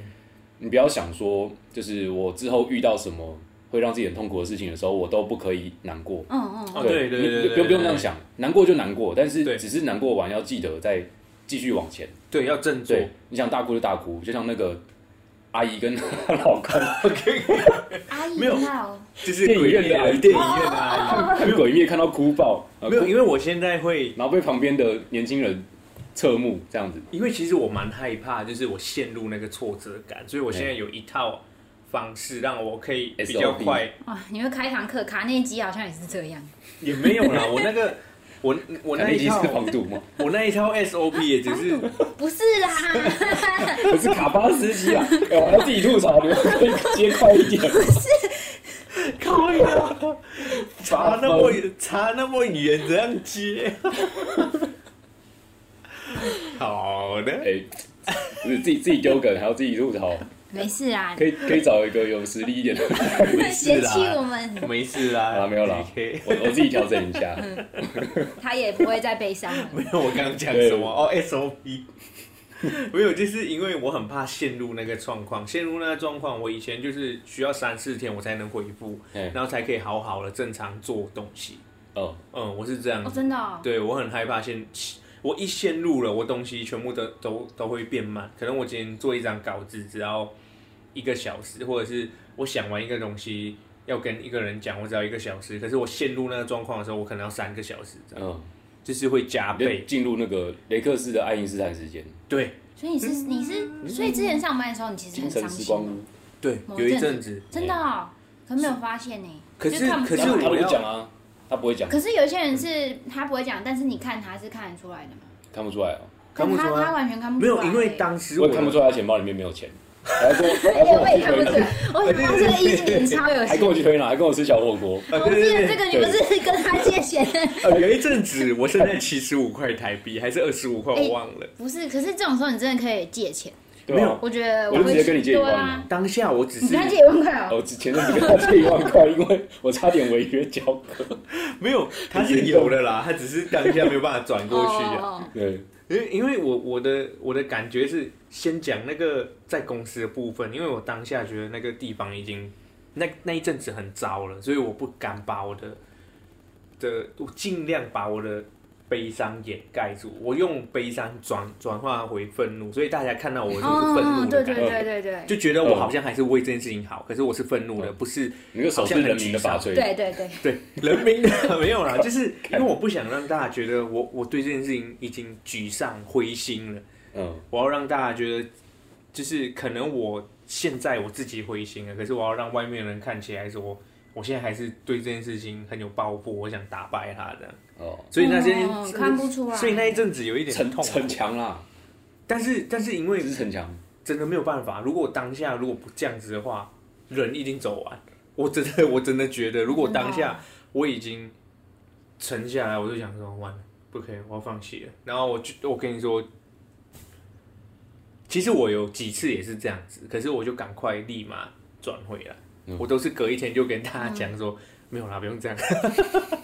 C: 你不要想说，就是我之后遇到什么会让自己很痛苦的事情的时候，我都不可以难过。
A: 嗯嗯
B: 哦，对对
C: 你
B: 对对，
C: 不用不用这样想，难过就难过，但是
B: 对。
C: 只是难过完要记得再继续往前。
B: 对，要振作。
C: 你想大哭就大哭，就像那个阿姨跟 <laughs> 她老公 <laughs>
A: 阿姨
B: 没有，就是
C: 电影院的阿姨。
B: 电影院的阿
C: 看鬼灭看到哭爆，
B: 没有，因
C: 为
B: 为我现在会，
C: 然后被旁边的年轻人侧目这样子。
B: 因为其实我蛮害怕，就是我陷入那个挫折感，所以我现在有一套方式让我可以比较快。
A: 哇！你会开一堂课，卡内基好像也是这样。
B: 也没有啦，我那个 <laughs> 我我那一套
C: 是防毒吗？
B: 我那一套 SOP 也只是
A: 不是啦，<laughs>
C: 我是卡巴斯基啊！哎我要自己吐槽，你们可以接快一点。
B: 不是，可以啊，<laughs> 差那么差那么远，这样接。<laughs> 好的，
C: 哎，自己自己丢梗，还要自己吐槽。
A: 没事啊，
C: 可以可以找一个有实力一点的，<laughs>
B: 没事啦
A: 嫌弃我们，
B: 没事啦，
C: 啊没有啦我我自己调整一下。<laughs>
A: 他也不会再悲伤了。
B: 没有，我刚刚讲什么？哦，SOP。没有，就是因为我很怕陷入那个状况，陷入那个状况，我以前就是需要三四天我才能恢复，然后才可以好好的正常做东西。
C: 哦，
B: 嗯，我是这样。
A: 哦，真的哦。
B: 对，我很害怕陷，我一陷入了，我东西全部都都都会变慢。可能我今天做一张稿子只要一个小时，或者是我想完一个东西要跟一个人讲，我只要一个小时。可是我陷入那个状况的时候，我可能要三个小时，这样。嗯。就是会加倍
C: 进入那个雷克斯的爱因斯坦时间。
B: 对，
A: 所以你是你是，所以之前上班的时候，你其实很伤心。
B: 对，有一阵子
A: 真的，可没有发现呢。
B: 可是可是
C: 他不会讲啊，他不会讲。
A: 可是有些人是他不会讲，但是你看他是看得出来的嘛。
C: 看不出来哦，
A: 看不出来，他完全看不出来。
B: 没有，因为当时我
C: 看不出来，他钱包里面没有钱。
A: 还说，<laughs> 我也看不出来，我他这个一年超有钱，
C: 还跟我去推拿，还跟我吃小火锅。
A: 我记得这个你不是跟他借钱？
B: 呃，有一阵子我现在七十五块台币，还是二十五块，我忘了。
A: 不是，可是这种时候你真的可以借钱。
B: 没有，
A: 我觉得
C: 我就直接跟你借一万。
B: 当下我只是
A: 你跟他借一万块哦？
C: 我前阵子跟他借一万块，因为我差点违约交割。<laughs>
B: 没有，他是有的啦，他只是当下没有办法转过去啊。
C: 对。
B: 因为因为我我的我的感觉是先讲那个在公司的部分，因为我当下觉得那个地方已经那那一阵子很糟了，所以我不敢把我的的我尽量把我的。悲伤掩盖住，我用悲伤转转化回愤怒，所以大家看到我就是愤怒的感觉，
A: 对对对。对，
B: 就觉得我好像还是为这件事情好，可是我是愤怒的，不是
C: 那个手是人民的法槌，
A: 对对对。
B: 对，人民的 <laughs> 没有啦，就是 <laughs> 因为我不想让大家觉得我我对这件事情已经沮丧灰心了，嗯，我要让大家觉得，就是可能我现在我自己灰心了，可是我要让外面的人看起来说。我现在还是对这件事情很有抱负，我想打败他的哦，所以那些
A: 看不出来，
B: 所以那一阵子有一点
C: 逞逞强啦。
B: 但是但是因为
C: 是逞强，
B: 真的没有办法。如果当下如果不这样子的话，人已经走完。我真的 <laughs> 我真的觉得，如果当下我已经沉下来，我就想说完了，不可以，我要放弃了。然后我就我跟你说，其实我有几次也是这样子，可是我就赶快立马转回来。我都是隔一天就跟大家讲说，嗯、没有啦，不用这样。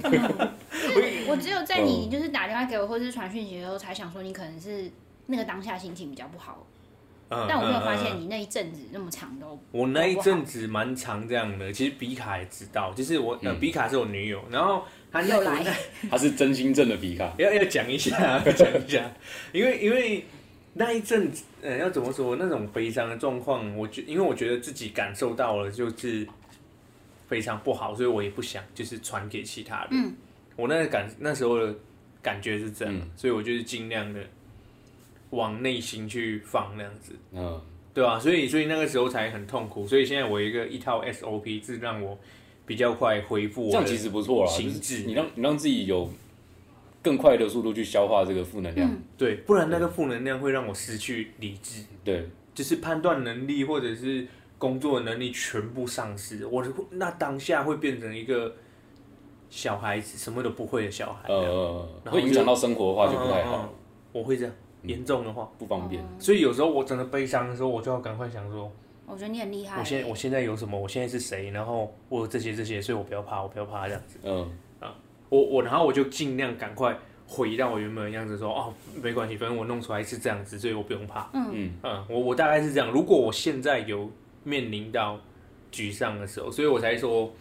A: 我 <laughs> 我只有在你就是打电话给我或者是传讯息的时候，才想说你可能是那个当下心情比较不好。嗯、但我没有发现你那一阵子那么长都。
B: 我那一阵子蛮长这样的，其实比卡也知道，就是我、嗯、呃比卡是我女友，然后她又来，<laughs>
C: 她是真心正的比卡，
B: 要要讲一下，<laughs> 讲一下，因为因为。那一阵子，呃，要怎么说？那种悲伤的状况，我觉，因为我觉得自己感受到了，就是非常不好，所以我也不想就是传给其他人。嗯，我那个感那时候的感觉是这样，嗯、所以我就是尽量的往内心去放那样子。嗯，对啊，所以所以那个时候才很痛苦。所以现在我一个一套 SOP 是让我比较快恢复。
C: 这样其实不错啦，心智，你让你让自己有。更快的速度去消化这个负能量，
B: 嗯、对，不然那个负能量会让我失去理智，
C: 对，
B: 就是判断能力或者是工作能力全部丧失，我那当下会变成一个小孩子，什么都不会的小孩，
C: 呃，然后影响到生活的话就不太好，
B: 嗯嗯嗯、我会这样，严重的话、嗯、
C: 不方便，
B: 所以有时候我真的悲伤的时候，我就要赶快想说，
A: 我觉得你很厉害，
B: 我现我现在有什么，我现在是谁，然后我有这些这些，所以我不要怕，我不要怕这样子，嗯。啊。我我然后我就尽量赶快回到我原本的样子说，说哦没关系，反正我弄出来是这样子，所以我不用怕。嗯。嗯，我我大概是这样。如果我现在有面临到沮丧的时候，所以我才说，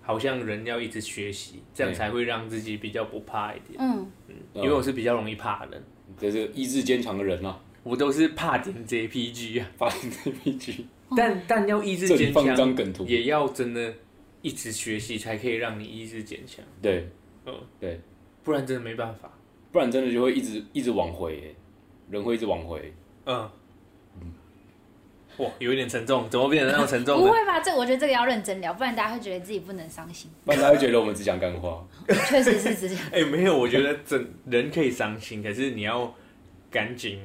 B: 好像人要一直学习，这样才会让自己比较不怕一点。嗯嗯，因为我是比较容易怕的人，
C: 这是意志坚强的人啊。
B: 我都是怕点 JPG 啊，
C: 怕点 JPG。
B: 但但要意志坚强，也要真的。一直学习才可以让你意志坚强。
C: 对，嗯，对，
B: 不然真的没办法，
C: 不然真的就会一直一直往回，人会一直往回。嗯，
B: 嗯，哇，有一点沉重，怎么变成那么沉重？
A: 不会吧？这我觉得这个要认真聊，不然大家会觉得自己不能伤心。
C: 不然大家会觉得我们只讲干话。<laughs>
A: 确实是这样。<laughs>
B: 哎，没有，我觉得整人可以伤心，可是你要赶紧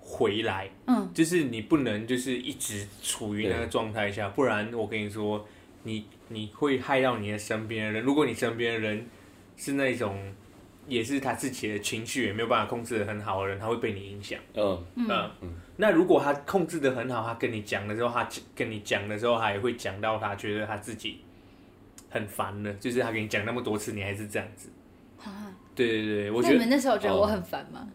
B: 回来。嗯，就是你不能就是一直处于那个状态下，不然我跟你说。你你会害到你的身边的人。如果你身边的人是那种也是他自己的情绪也没有办法控制的很好的人，他会被你影响。
C: 嗯
B: 嗯嗯。那如果他控制的很好，他跟你讲的时候，他跟你讲的时候，他也会讲到他觉得他自己很烦的，就是他跟你讲那么多次，你还是这样子。
A: 啊、
B: 对对对，我觉得
A: 你们那时候觉得我很烦吗？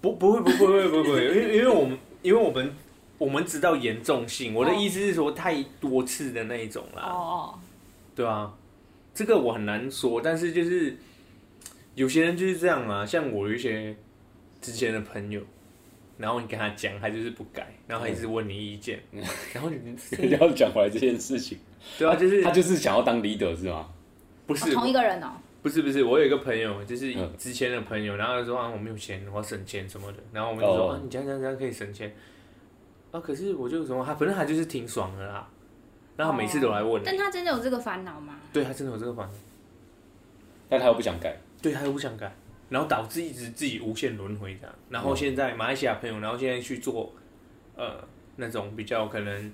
B: 不不会不会不会不会，因为因为我们因为我们我们知道严重性，我的意思是说太多次的那一种啦。
A: 哦。
B: 对啊，这个我很难说，但是就是有些人就是这样啊，像我有一些之前的朋友，然后你跟他讲，他就是不改，然后他一直问你意见，嗯、<laughs> 然后 <laughs> 你
C: 要讲回来这件事情，
B: 对啊，就是
C: 他就是想要当 leader 是吗？
B: 不是、
A: 哦、同一个人哦。
B: 不是不是，我有一个朋友，就是之前的朋友，然后他说啊，我没有钱，我要省钱什么的，然后我们就说、oh. 啊，你讲讲讲可以省钱，啊，可是我就什么，他反正他就是挺爽的啦，然后他每次都来问，oh.
A: 但他真的有这个烦恼吗？
B: 对，他真的有这个烦恼，
C: 但他又不想改，
B: 对，他又不想改，然后导致一直自己无限轮回这样，然后现在马来西亚朋友，然后现在去做呃那种比较可能。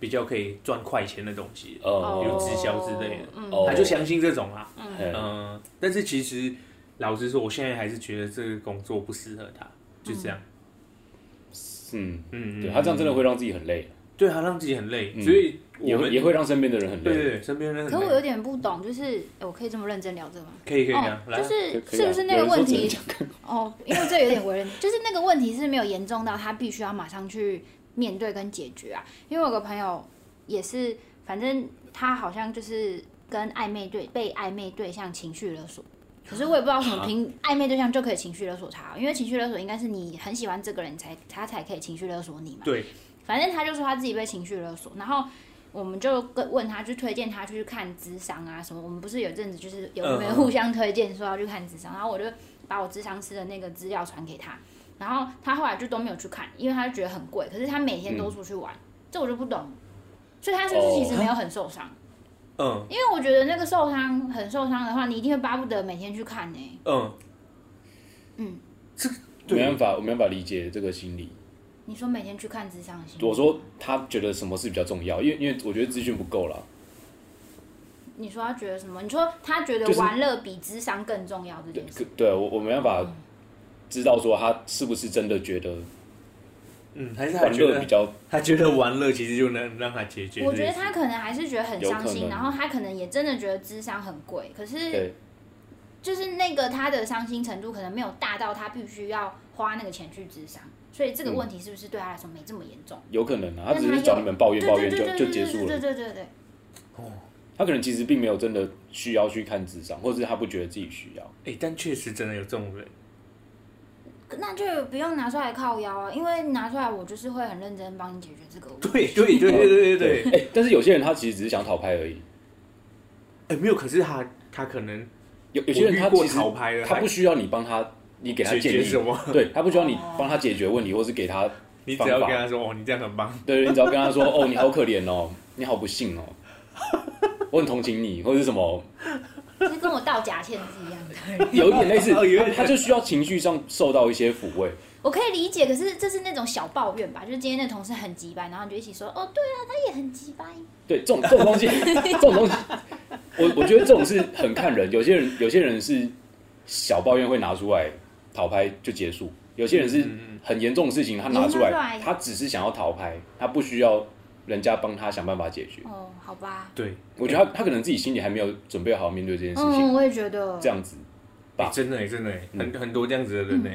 B: 比较可以赚快钱的东西，哦，比如直销之类的，哦，他就相信这种啦，嗯，嗯，但是其实老实说，我现在还是觉得这个工作不适合他，就这样，
C: 嗯。嗯，对他这样真的会让自己很累，
B: 对他让自己很累，所以
C: 也会也会让身边的人很累，
B: 对对，身边人。
A: 可我有点不懂，就是我可以这么认真聊这个吗？
B: 可以可以啊，
A: 就是是不是那个问题？哦，因为这有点为人，<laughs> 就是那个问题是没有严重到他必须要马上去。面对跟解决啊，因为我有个朋友也是，反正他好像就是跟暧昧对被暧昧对象情绪勒索，可是我也不知道什么凭暧昧对象就可以情绪勒索他，因为情绪勒索应该是你很喜欢这个人才他才可以情绪勒索你嘛。
B: 对，
A: 反正他就说他自己被情绪勒索，然后我们就跟问他，就推荐他去看智商啊什么。我们不是有阵子就是有没有互相推荐说要去看智商，然后我就把我智商师的那个资料传给他。然后他后来就都没有去看，因为他就觉得很贵。可是他每天都出去玩，嗯、这我就不懂。所以他是不是其实没有很受伤？
B: 嗯，
A: 因为我觉得那个受伤很受伤的话，你一定会巴不得每天去看呢、欸。嗯
C: 嗯，这没办法，我没办法理解这个心理。
A: 你说每天去看咨商的心理？
C: 我说他觉得什么是比较重要，因为因为我觉得资讯不够了。
A: 你说他觉得什么？你说他觉得玩乐比智商更重要这件事？
C: 对，对我我没办法。嗯知道说他是不是真的觉得，
B: 嗯，还是他觉得比较，他觉得玩乐其实就能让他解决。
A: 我觉得他可能还是觉得很伤心，然后他可能也真的觉得智商很贵，可是，就是那个他的伤心程度可能没有大到他必须要花那个钱去咨商，所以这个问题是不是对他来说没这么严重？
C: 有可能啊，他只是找你们抱怨抱怨就就结束了。
A: 对对对对。
C: 哦，他可能其实并没有真的需要去看智商，或者是他不觉得自己需要。
B: 哎，但确实真的有这种人。
A: 那就不用拿出来靠腰啊，因为拿出来我就是会很认真帮你解决这个问题。
B: 对对对对对对对。
C: 哎，但是有些人他其实只是想讨拍而已。
B: 哎，没有，可是他他可能
C: 有有些人他其实
B: 讨拍了，
C: 他不需要你帮他，你给他建议什么？对，他不需要你帮他解决问题，或是给他，<laughs>
B: 你只要跟他说哦，你这样很棒。
C: 对，你只要跟他说哦，你好可怜哦，<laughs> 你好不幸哦，我很同情你，或者是什
A: 么。就跟我道假歉是一样的，
C: 有一点类似，<laughs> 他就需要情绪上受到一些抚慰。
A: 我可以理解，可是这是那种小抱怨吧？就是今天那同事很急掰，然后你就一起说，哦，对啊，他也很急掰。
C: 对，这种这种东西，这种东西，我我觉得这种是很看人。有些人有些人是小抱怨会拿出来讨拍就结束，有些人是很严重的事情，他拿出来，他只是想要逃拍，他不需要。人家帮他想办法解决。
A: 哦，好吧。
B: 对，
C: 我觉得他他可能自己心里还没有准备好面对这件事情。
A: 嗯，我也觉得。
C: 这样子，
B: 吧，真的真的很很多这样子的人呢。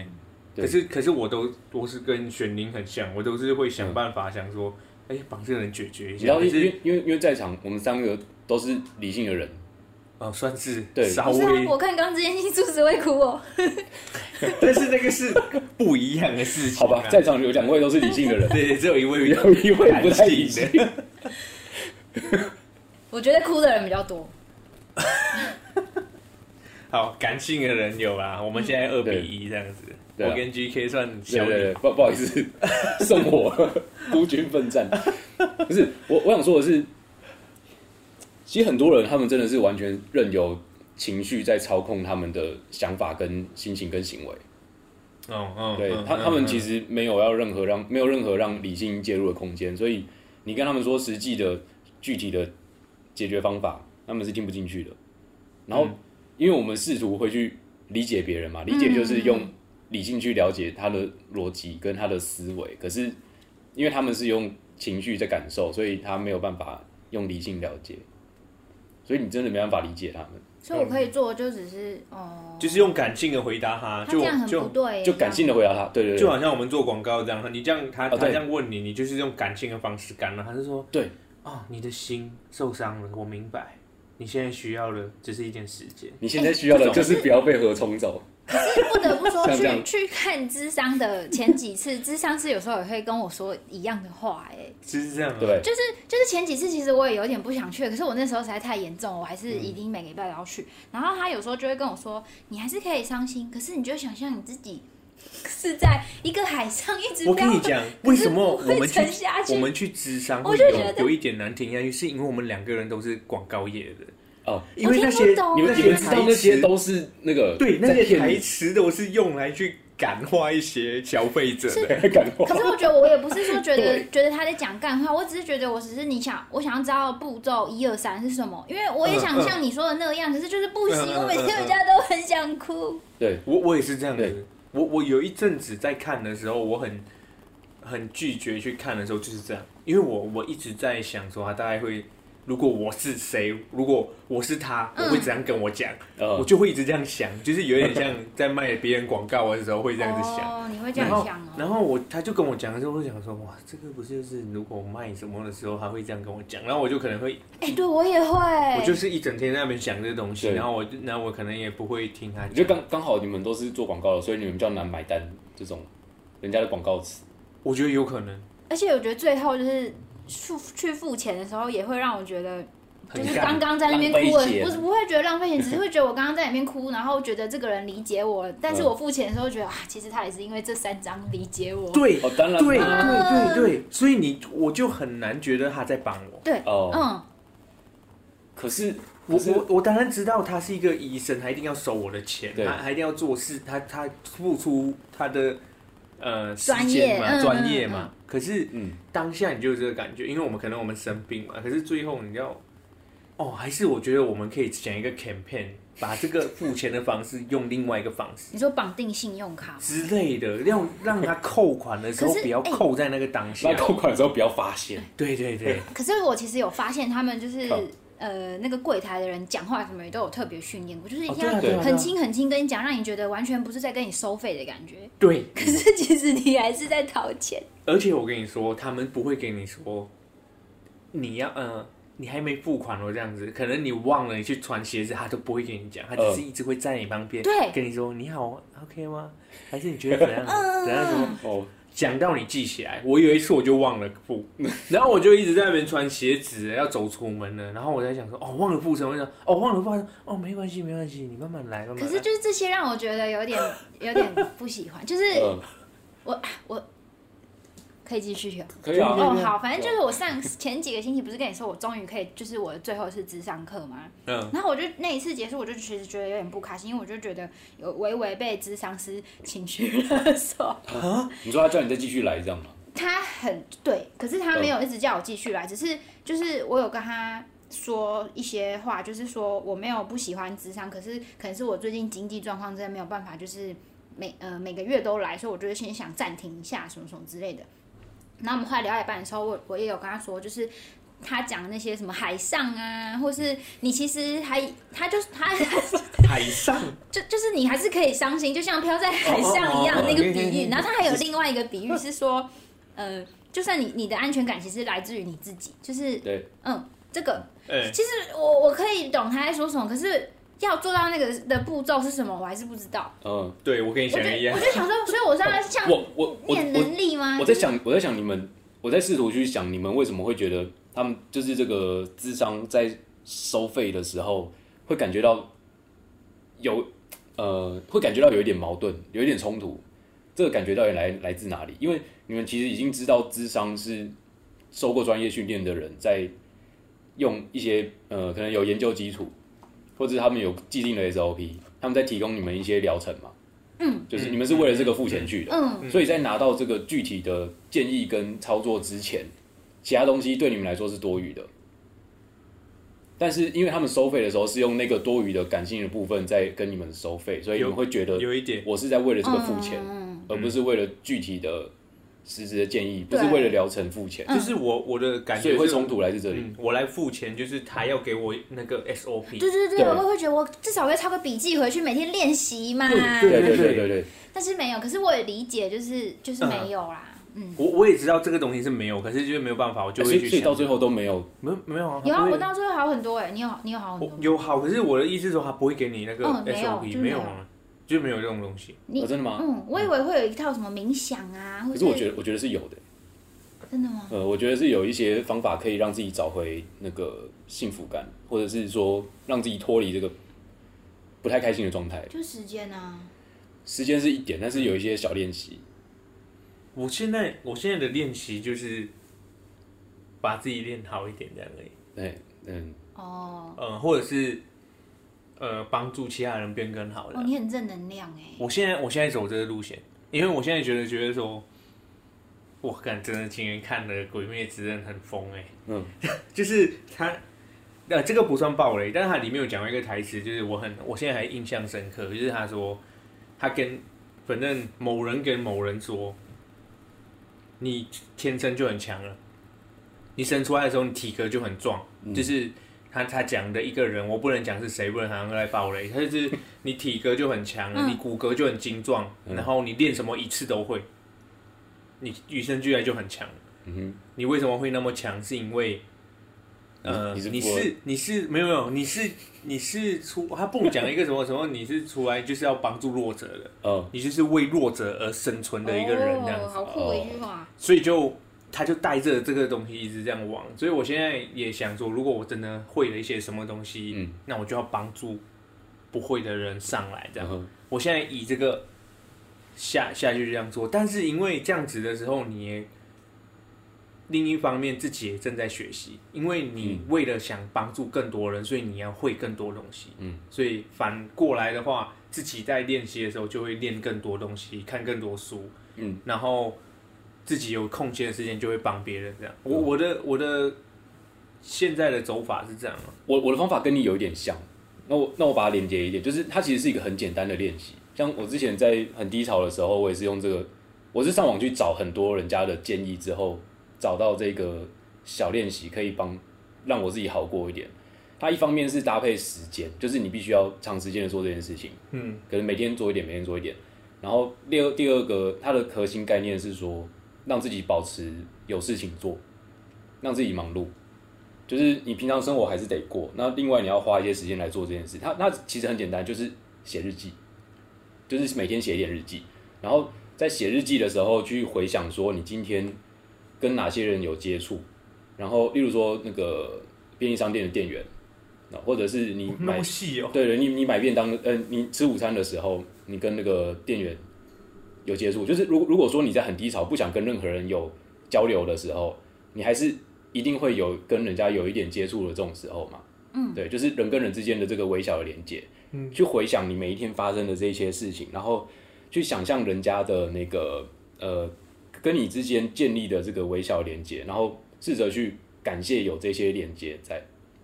B: 可是可是我都我是跟玄灵很像，我都是会想办法想说，哎，帮这个人解决一下。
C: 然后因为因为因为在场我们三个都是理性的人，
B: 哦，算是
C: 对。
B: 稍微
A: 我看刚之前是主持会哭哦，<laughs>
B: 但是那个是不一样的事情。
C: 好吧，在场有两位都是理性的人，
B: 对，只有一位 <laughs>
C: 有一位不太理性。<laughs>
A: 我觉得哭的人比较多。
C: 好，
B: 感性的人有啊。我们现在二比一这样子，我跟 GK 算小
C: 对，不不好意思，送我孤军奋战。不是我，我想说的是。其实很多人，他们真的是完全任由情绪在操控他们的想法、跟心情、跟行
B: 为。
C: 对他，他们其实没有要任何让没有任何让理性介入的空间，所以你跟他们说实际的、具体的解决方法，他们是听不进去的。然后，因为我们试图会去理解别人嘛，理解就是用理性去了解他的逻辑跟他的思维。可是因为他们是用情绪在感受，所以他没有办法用理性了解，所以你真的没办法理解他们。
A: 所以我可以做，就只是哦，
B: 就是用感性的回答他，就
A: 他这样很不对，
C: 就感性的回答他，对对对，
B: 就好像我们做广告这样，你这样他他这样问你，你就是用感性的方式干了，他是说
C: 对。
B: 啊，你的心受伤了，我明白，你现在需要的只是一点时间，
C: 你现在需要的就是不要被河冲走。<laughs>
A: 可是不得不说，去去看智商的前几次，<laughs> 智商是有时候也会跟我说一样的话，哎，
B: 是这样，
C: 对，
A: 就是就是前几次，其实我也有点不想去，可是我那时候实在太严重，我还是一定每个礼拜都要去。然后他有时候就会跟我说，你还是可以伤心，可是你就想象你自己是在一个海上一直。
B: 我跟你讲，为什么我们去
A: 我
B: 们去咨商会有有一点难听下去，是因为我们两个人都是广告业的。
C: 哦，
B: 因为那些
A: 你
C: 们你们知道那些都是那个
B: 对那些台词都是用来去感化一些消费者的。感化。
A: 可是我觉得我也不是说觉得觉得他在讲干话，我只是觉得我只是你想我想要知道步骤一二三是什么，因为我也想像你说的那个样，可是就是不行，我每天回家都很想哭。
C: 对。
B: 我我也是这样的，我我有一阵子在看的时候，我很很拒绝去看的时候就是这样，因为我我一直在想说他大概会。如果我是谁，如果我是他，我会怎样跟我讲？嗯、我就会一直这样想，就是有点像在卖别人广告的时候会这样子想。
A: 哦，你会这样想哦。
B: 然后，然后我他就跟我讲的时候，我想说，哇，这个不是就是如果卖什么的时候，他会这样跟我讲。然后我就可能会，
A: 哎、欸，对我也会，
B: 我就是一整天在那边想这个东西，然后我，然后我可能也不会听他讲。
C: 就刚刚好你们都是做广告的，所以你们比较难买单这种人家的广告词。
B: 我觉得有可能，
A: 而且我觉得最后就是付去付钱的时候，也会让我觉得。就是刚刚在那边哭了，不是不会觉得浪费钱，只是会觉得我刚刚在里面哭，然后觉得这个人理解我，但是我付钱的时候觉得啊，其实他也是因为这三张理解我。
B: 对，
C: 哦，当然，
B: 对对对对，所以你我就很难觉得他在帮我。
A: 对，哦，嗯。
C: 可是
B: 我我我当然知道他是一个医生，他一定要收我的钱，他他一定要做事，他他付出他的呃专业嘛，专业嘛。可是嗯，当下你就有这个感觉，因为我们可能我们生病嘛，可是最后你要。哦，还是我觉得我们可以讲一个 campaign，把这个付钱的方式用另外一个方式。
A: 你说绑定信用卡
B: 之类的，让让他扣款的时候不要扣在那个当下，
C: 扣款的时候不要发现。
B: 对对对。
A: 可是我其实有发现，他们就是呃那个柜台的人讲话什么也都有特别训练过，就是一定要很轻很轻跟你讲，让你觉得完全不是在跟你收费的感觉。
B: 对。
A: 可是其实你还是在讨钱。
B: 而且我跟你说，他们不会给你说你要嗯。你还没付款哦，这样子，可能你忘了你去穿鞋子，他都不会跟你讲，他只是一直会在你旁边，
A: 对，
B: 跟你说你好，OK 吗？还是你觉得怎样？<laughs> 怎样说？哦，讲到你记起来。我有一次我就忘了付，<laughs> 然后我就一直在那边穿鞋子，要走出门了，然后我在想说，哦，忘了付什么？我想，哦，忘了付，哦，没关系，没关系，你慢慢来，慢慢来。
A: 可是就是这些让我觉得有点有点不喜欢，就是我我。可以继续听，
C: 可以啊。
A: 哦，好，反正就是我上前几个星期不是跟你说，我终于可以，就是我的最后一次咨商课嘛。嗯。然后我就那一次结束，我就其实觉得有点不开心，因为我就觉得有微微被智商师情绪勒索。
C: 啊？你说他叫你再继续来这样吗？
A: 他很对，可是他没有一直叫我继续来，只是就是我有跟他说一些话，就是说我没有不喜欢智商，可是可能是我最近经济状况真的没有办法，就是每呃每个月都来，所以我就是先想暂停一下，什么什么之类的。然后我们后来聊一半的时候，我我也有跟他说，就是他讲那些什么海上啊，或是你其实还，他就是他 <laughs>
B: 海上，
A: 就就是你还是可以伤心，就像飘在海上一样那个比喻。然后他还有另外一个比喻是说，呃，就算你你的安全感其实来自于你自己，就是
C: 对，
A: 嗯，这个，其实我我可以懂他在说什么，可是。要做到那个的步骤是什么？我还是不知道。
B: 嗯，对，我跟你讲一样。
A: 我就想说，所以我是要像我我练能力吗？
C: 我在想，我在想你们，我在试图去想你们为什么会觉得他们就是这个智商在收费的时候会感觉到有呃，会感觉到有一点矛盾，有一点冲突。这个感觉到底来来自哪里？因为你们其实已经知道智商是受过专业训练的人在用一些呃，可能有研究基础。或者他们有既定的 SOP，他们在提供你们一些疗程嘛？嗯，就是你们是为了这个付钱去的，嗯，所以在拿到这个具体的建议跟操作之前，其他东西对你们来说是多余的。但是因为他们收费的时候是用那个多余的感性的部分在跟你们收费，所以你们会觉得
B: 有一点，
C: 我是在为了这个付钱，而不是为了具体的实质的建议，不是为了疗程付钱。
B: 就是我我的感觉，
C: 所以会冲突来自这里。
B: 我来付钱，就是他要给我那个 SOP。
A: 对对对，我会觉得我至少会抄个笔记回去，每天练习嘛。
C: 对对对对对。
A: 但是没有，可是我也理解，就是就是没有啦。嗯，
B: 我我也知道这个东西是没有，可是就是没有办法，我就会去想。
C: 所以到最后都没有，
B: 没没有啊？
A: 有啊，我到最后好很多哎，你有你有好很多。
B: 有好，可是我的意思是说，他不会给你那个 SOP，没有啊，就没有这种东西。
C: 你真的吗？
A: 嗯，我以为会有一套什么冥想啊，
C: 可是我觉得我觉得是有的。
A: 真的吗？
C: 呃，我觉得是有一些方法可以让自己找回那个幸福感，或者是说让自己脱离这个不太开心的状态。
A: 就时间啊，
C: 时间是一点，但是有一些小练习。
B: 我现在我现在的练习就是把自己练好一点这样而已。
C: 对，嗯，
A: 哦，
B: 嗯，或者是呃，帮助其他人变更好的。
A: 哦，你很正能量哎。
B: 我现在我现在走这个路线，因为我现在觉得觉得说，我感真的今天看了《鬼灭之刃》很疯哎。嗯，<laughs> 就是他呃，这个不算暴雷，但是他里面有讲过一个台词，就是我很我现在还印象深刻，就是他说他跟反正某人跟某人说。你天生就很强了，你生出来的时候，你体格就很壮。嗯、就是他他讲的一个人，我不能讲是谁，不能好像来爆雷。他就是你体格就很强，嗯、你骨骼就很精壮，嗯、然后你练什么一次都会，你与生俱来就很强。嗯哼，你为什么会那么强？是因为。呃，你是你是，你是没有没有，你是你是出他不讲一个什么什么，你是出来就是要帮助弱者的，哦，你就是为弱者而生存的一个人，这样子，
A: 好酷的一句话。
B: 所以就他就带着这个东西一直这样往，所以我现在也想说，如果我真的会了一些什么东西，嗯，那我就要帮助不会的人上来，这样。我现在以这个下下去这样做，但是因为这样子的时候，你也。另一方面，自己也正在学习，因为你为了想帮助更多人，所以你要会更多东西。嗯，所以反过来的话，自己在练习的时候就会练更多东西，看更多书。嗯，然后自己有空闲的时间就会帮别人。这样，我我的我的现在的走法是这样。
C: 我我的方法跟你有一点像。那我那我把它连接一点，就是它其实是一个很简单的练习。像我之前在很低潮的时候，我也是用这个，我是上网去找很多人家的建议之后。找到这个小练习可以帮让我自己好过一点。它一方面是搭配时间，就是你必须要长时间的做这件事情，嗯，可能每天做一点，每天做一点。然后第二第二个，它的核心概念是说，让自己保持有事情做，让自己忙碌。就是你平常生活还是得过，那另外你要花一些时间来做这件事。它那其实很简单，就是写日记，就是每天写一点日记。然后在写日记的时候去回想说，你今天。跟哪些人有接触？然后，例如说那个便利商店的店员，或者是你买，
B: 哦、
C: 对对，你你买便当，嗯、呃，你吃午餐的时候，你跟那个店员有接触。就是如如果说你在很低潮，不想跟任何人有交流的时候，你还是一定会有跟人家有一点接触的这种时候嘛。嗯，对，就是人跟人之间的这个微小的连接。嗯，去回想你每一天发生的这些事情，然后去想象人家的那个呃。跟你之间建立的这个微小连接，然后试着去感谢有这些连接在。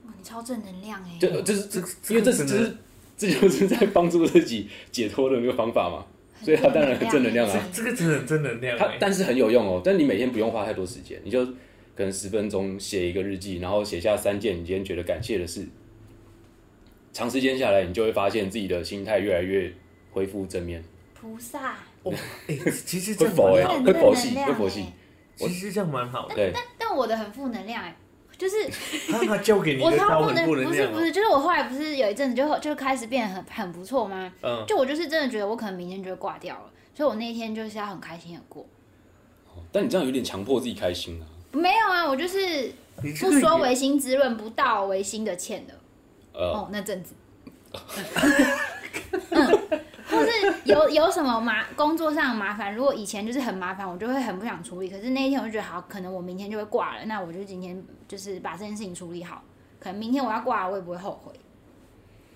A: 哇，你超正能量哎！
C: 这这是这，因为这是这是这就是在帮助自己解脱的一个方法嘛，所以它当然很正能量啊。
B: 这个真的很正能量，
C: 它但是很有用哦。但你每天不用花太多时间，你就可能十分钟写一个日记，然后写下三件你今天觉得感谢的事。长时间下来，你就会发现自己的心态越来越恢复正面。
A: 菩萨。
B: 哦，哎，其实这样蛮好，
C: 会佛系，会佛系。
B: 其实这样蛮好的。
A: 但但但我的很负能量哎，就是
B: 他他教给你我超不能。
A: 不是不是，就是我后来不是有一阵子就就开始变得很很不错吗？嗯。就我就是真的觉得我可能明天就会挂掉了，所以我那一天就是要很开心的过。
C: 但你这样有点强迫自己开心啊。
A: 没有啊，我就是不说唯心之论，不道唯心的欠的。哦，那阵子。<laughs> 嗯。或是有有什么麻工作上的麻烦，如果以前就是很麻烦，我就会很不想处理。可是那一天我就觉得好，可能我明天就会挂了，那我就今天就是把这件事情处理好。可能明天我要挂了，我也不会后悔。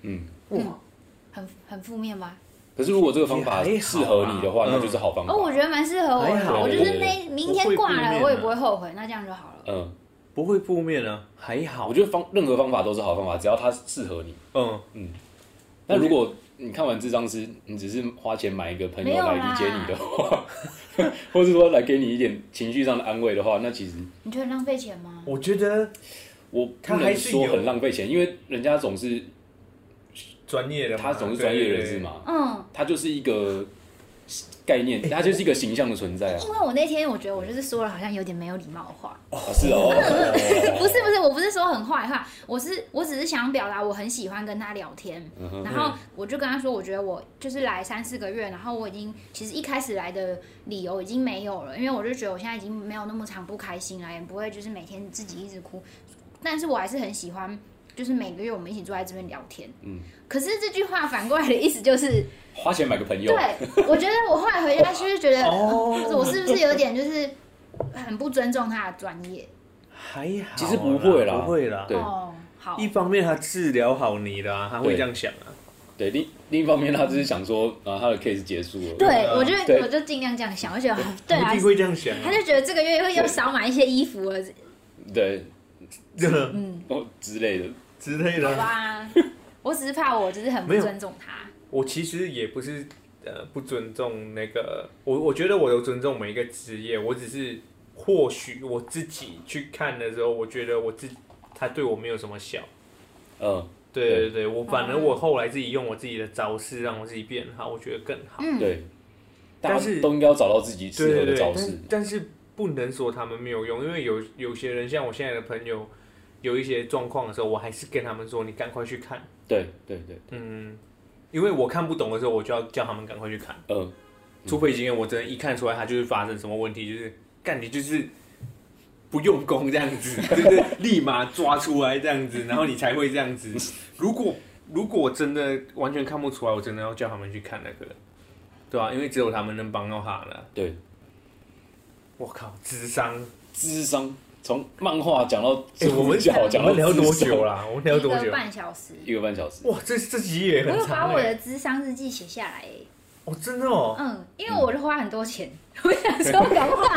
C: 嗯，
A: 嗯，很很负面吗？
C: 可是如果这个方法适合你的话，那就是好方法。
A: 哦，我觉得蛮适合我好。我就是那明天挂了，我也不会后悔，那这样就好了。
C: 嗯，
B: 不会负面啊，还好。
C: 我觉得方任何方法都是好方法，只要它适合你。
B: 嗯
C: 嗯。那如果你看完咨商师，你只是花钱买一个朋友来理解你的话，<laughs> 或是说来给你一点情绪上的安慰的话，那其实
A: 你觉得浪费钱吗？
B: 我觉得
C: 我不能说很浪费钱，因为人家总是
B: 专业的，
C: 他总是专业人士嘛。
A: 嗯，
C: 他就是一个。概念，它就是一个形象的存在啊。
A: 因为我那天我觉得我就是说了好像有点没有礼貌的话。
C: 哦，是哦。<laughs>
A: 不是不是，我不是说很坏话，我是我只是想表达我很喜欢跟他聊天。然后我就跟他说，我觉得我就是来三四个月，然后我已经其实一开始来的理由已经没有了，因为我就觉得我现在已经没有那么常不开心了，也不会就是每天自己一直哭。但是我还是很喜欢，就是每个月我们一起坐在这边聊天。嗯。可是这句话反过来的意思就是。
C: 花钱买个朋友。
A: 对，我觉得我后来回家 <laughs> 就是觉得，哦我是不是有点就是很不尊重他的专业？
B: 还好，
C: 其实不会啦，
B: 不会啦。
C: 对，
A: 好。
B: 一方面他治疗好你了，他会这样想啊。
C: 对，另另一方面他只是想说，啊他的 case 结束了。
A: 对，我就我就尽量这样想，我觉得对啊，
B: 一定会这样想。
A: 他就觉得这个月会又少买一些衣服了。
C: 对，<laughs>
B: 嗯，
C: 哦之类的
B: 之类的。
A: 好吧，<laughs> 我只是怕我就是很不尊重他。
B: 我其实也不是呃不尊重那个我，我觉得我有尊重每一个职业，我只是或许我自己去看的时候，我觉得我自他对我没有什么小。
C: 嗯，
B: 对对对，我反而我后来自己用我自己的招式让我自己变好，我觉得更好。
A: 嗯，
C: 对。
B: 但是
C: 都应该要找到自己适合的招式。
B: 但是不能说他们没有用，因为有有些人像我现在的朋友，有一些状况的时候，我还是跟他们说，你赶快去看。
C: 对对对，
B: 嗯。因为我看不懂的时候，我就要叫他们赶快去看。嗯，除非今天我真的，一看出来他就是发生什么问题，就是干你就是不用功这样子，<laughs> 就是立马抓出来这样子，然后你才会这样子。<laughs> 如果如果真的完全看不出来，我真的要叫他们去看那个，对吧？因为只有他们能帮到他了。
C: 对，
B: 我靠，智商，
C: 智商。从漫画讲到，
B: 哎，我们讲讲了聊多久啦？我们聊多久？
A: 一个半小时。
C: 一个半小时。
B: 哇，这这集也很长。
A: 我有把我的智商日记写下来。
B: 哦，真的哦。
A: 嗯，因为我就花很多钱，<laughs> 我想说赶快，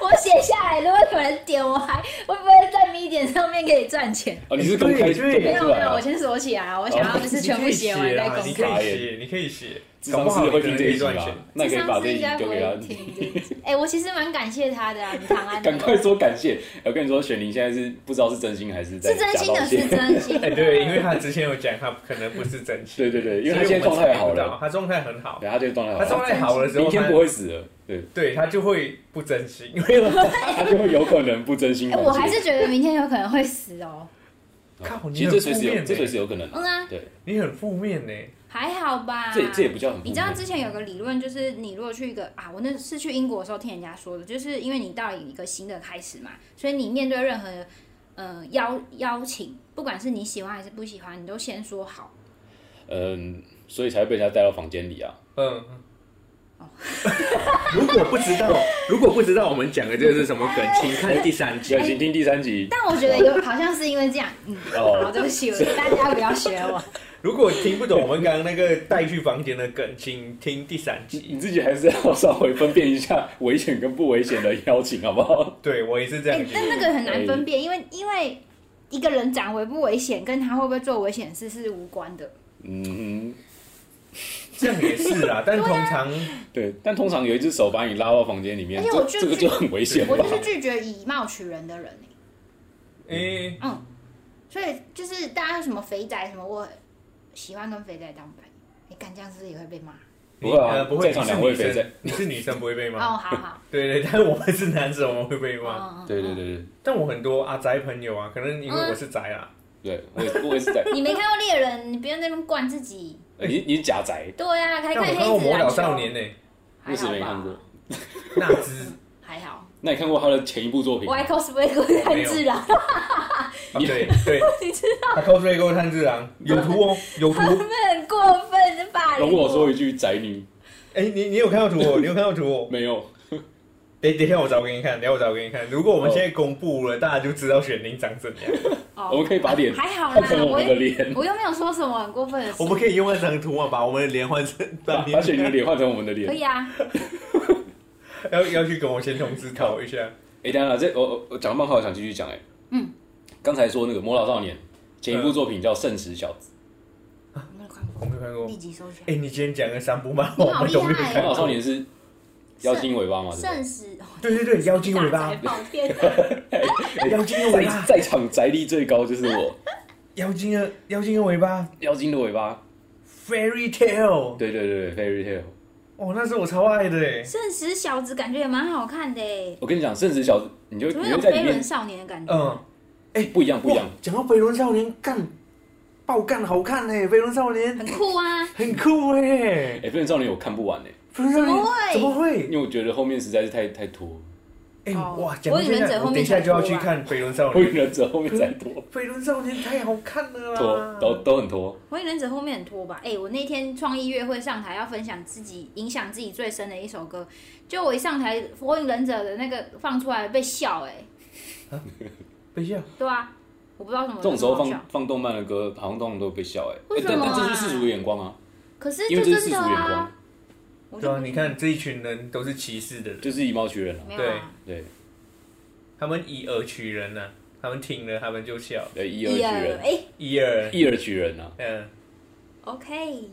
A: 我写下来，如果有人点，我还会不会在 Medium 上面可以赚钱？
C: 哦，你是公开？
A: 没有没有，我先锁起来，我想要就是全部写完再公开。
B: 你可以写，你可以写。
C: 搞不好会听这一段钱，那可以把这一集丢给他
A: 听。哎，我其实蛮感谢他的啊，你唐安。
C: 赶快说感谢！我跟你说，雪玲现在是不知道是真心还是在
A: 是真心的，是真心。
B: 哎，对，因为他之前有讲，他可能不是真心。
C: 对对对，因为他现在状态好了，
B: 他状态很好。
C: 对，他这个状态好。
B: 他状态好的时候，
C: 明天不会死了。对，
B: 对他就会不真心，
C: 他就会有可能不真心。
A: 我还是觉得明天有可能会死哦。
B: 靠，
C: 其实这随时有，这随时有可能。
A: 嗯啊，
B: 对，你很负面呢。
A: 还好吧，
C: 这这也不叫很。
A: 你知道之前有个理论，就是你如果去一个啊，我那是去英国的时候听人家说的，就是因为你到了一个新的开始嘛，所以你面对任何呃邀邀请，不管是你喜欢还是不喜欢，你都先说好。
C: 嗯，所以才会被人家带到房间里啊。嗯。
B: 哦。<laughs> 如果不知道，如果不知道我们讲的这个是什么梗，请看第三集，
C: 请听第三集。
A: 但我觉得有好像是因为这样，嗯，好，对不起，大家不要学我。
B: 如果听不懂我们刚刚那个带去房间的梗，请听第三集。
C: 你自己还是要稍微分辨一下危险跟不危险的邀请，好不好？
B: 对，我也是这样、欸。
A: 但那个很难分辨，因为因为一个人长危不危险，跟他会不会做危险事是无关的。嗯，
B: 这样也是啦。但通常对、啊、
C: 对，但通常有一只手把你拉到房间里面，这这个就很危险。
A: 我就是拒绝以貌取人的人、
B: 欸。哎、欸，
A: 嗯，所以就是大家什么肥宅什么我。喜欢跟肥仔当朋友，你干这样是不是也会被骂？
C: 不会啊，
B: 不
C: 会。两位肥仔，
B: 你是女生不会被骂。
A: 哦，好好。
B: 对对，但是我们是男生，我们会被骂。
C: 对对对对。
B: 但我很多阿宅朋友啊，可能因为我是宅啊。
C: 对，我也我也是宅。
A: 你没看过猎人，你不用那么灌自己。
C: 你你是假宅。
A: 对啊，还看黑子。
B: 魔导少年呢？
C: 为什么没看过？
B: 那只 <laughs>
A: 还好。
C: 那你看过他的前一部作品？
A: 我还 <laughs> <laughs> cosplay 过炭治郎。
B: 对对，
A: 你知道？
B: 他 cosplay 过炭治郎，有图哦，有图。
A: 他们很过分，是吧？
C: 容我说一句宅女。
B: 哎，你你有看到图哦？你有看到图哦？
C: 没有。
B: 等等一下，我找给你看。等下我找给你看。如果我们现在公布了，大家就知道雪玲长怎样。
C: 我们可以把脸
A: 还好
C: 换成我们的脸。
A: 我又没有说什么很过分的事。
B: 我们可以用那张图嘛，把我们的脸换成
C: 把雪玲的脸换成我们的脸。
A: 可以啊。<laughs>
B: 要要去跟我先同事讨一下。
C: 哎，等下这我我讲漫画，我想继续讲哎。嗯，刚才说那个《魔导少年》，前一部作品叫《圣石小子》。
A: 我没有看过，
B: 我没有看过。
A: 立即搜一下。
B: 哎，你今天讲的三部漫画，
A: 你好厉害
C: 魔导少年是妖精尾巴嘛？
A: 圣石，
B: 对对对，妖精尾巴。<laughs> 妖精的尾巴，<laughs>
C: 在场宅力最高就是我。
B: 妖精的妖精的尾巴，
C: 妖精的尾巴
B: ，Fairy Tale，。
C: 对对对，Fairy Tale，。
B: 哦，那是我超爱的哎。
A: 圣石小子感觉也蛮好看的哎。
C: 我跟你讲，圣石小子，你就
A: 你就在里面。飞轮少年的感觉。嗯，
C: 哎，不一样，不一样。
B: 讲到飞轮少年，干，爆干好看哎，飞轮少年
A: 很酷啊，
B: 很酷哎。
C: 哎，飞轮少年我看不完哎。
A: 怎么会？
B: 怎么会？
C: 因为我觉得后面实在是太太拖。
B: 哎、欸、哇！火影忍者后面，等一下就要去看《飞轮少年》。<laughs>
C: 火影忍者后面再拖，《
B: 飞轮少年》太好看了啦！
C: 拖都都很拖。
A: 火影忍者后面很拖吧？哎、欸，我那天创意乐会上台要分享自己影响自己最深的一首歌，就我一上台，《火影忍者》的那个放出来被笑哎、
B: 欸，<laughs> 被笑？
A: 对啊，我不知道什么。
C: 这种时候放放动漫的歌，好像通常都会被笑哎、欸。
A: 为什么、啊？
C: 但这是世俗的眼光啊。
A: 可是就真的、啊、
C: 因为这是世俗眼光。
B: 对啊，你看这一群人都是歧视的人，
C: 就是以貌取人啊。
A: 啊
B: 对
C: 对。
B: 他们以耳取人呐、啊，他们听了他们就笑。
C: 对，以耳取人，
A: 哎，
B: 以耳
C: 以耳取人啊。
B: 嗯
A: ，OK。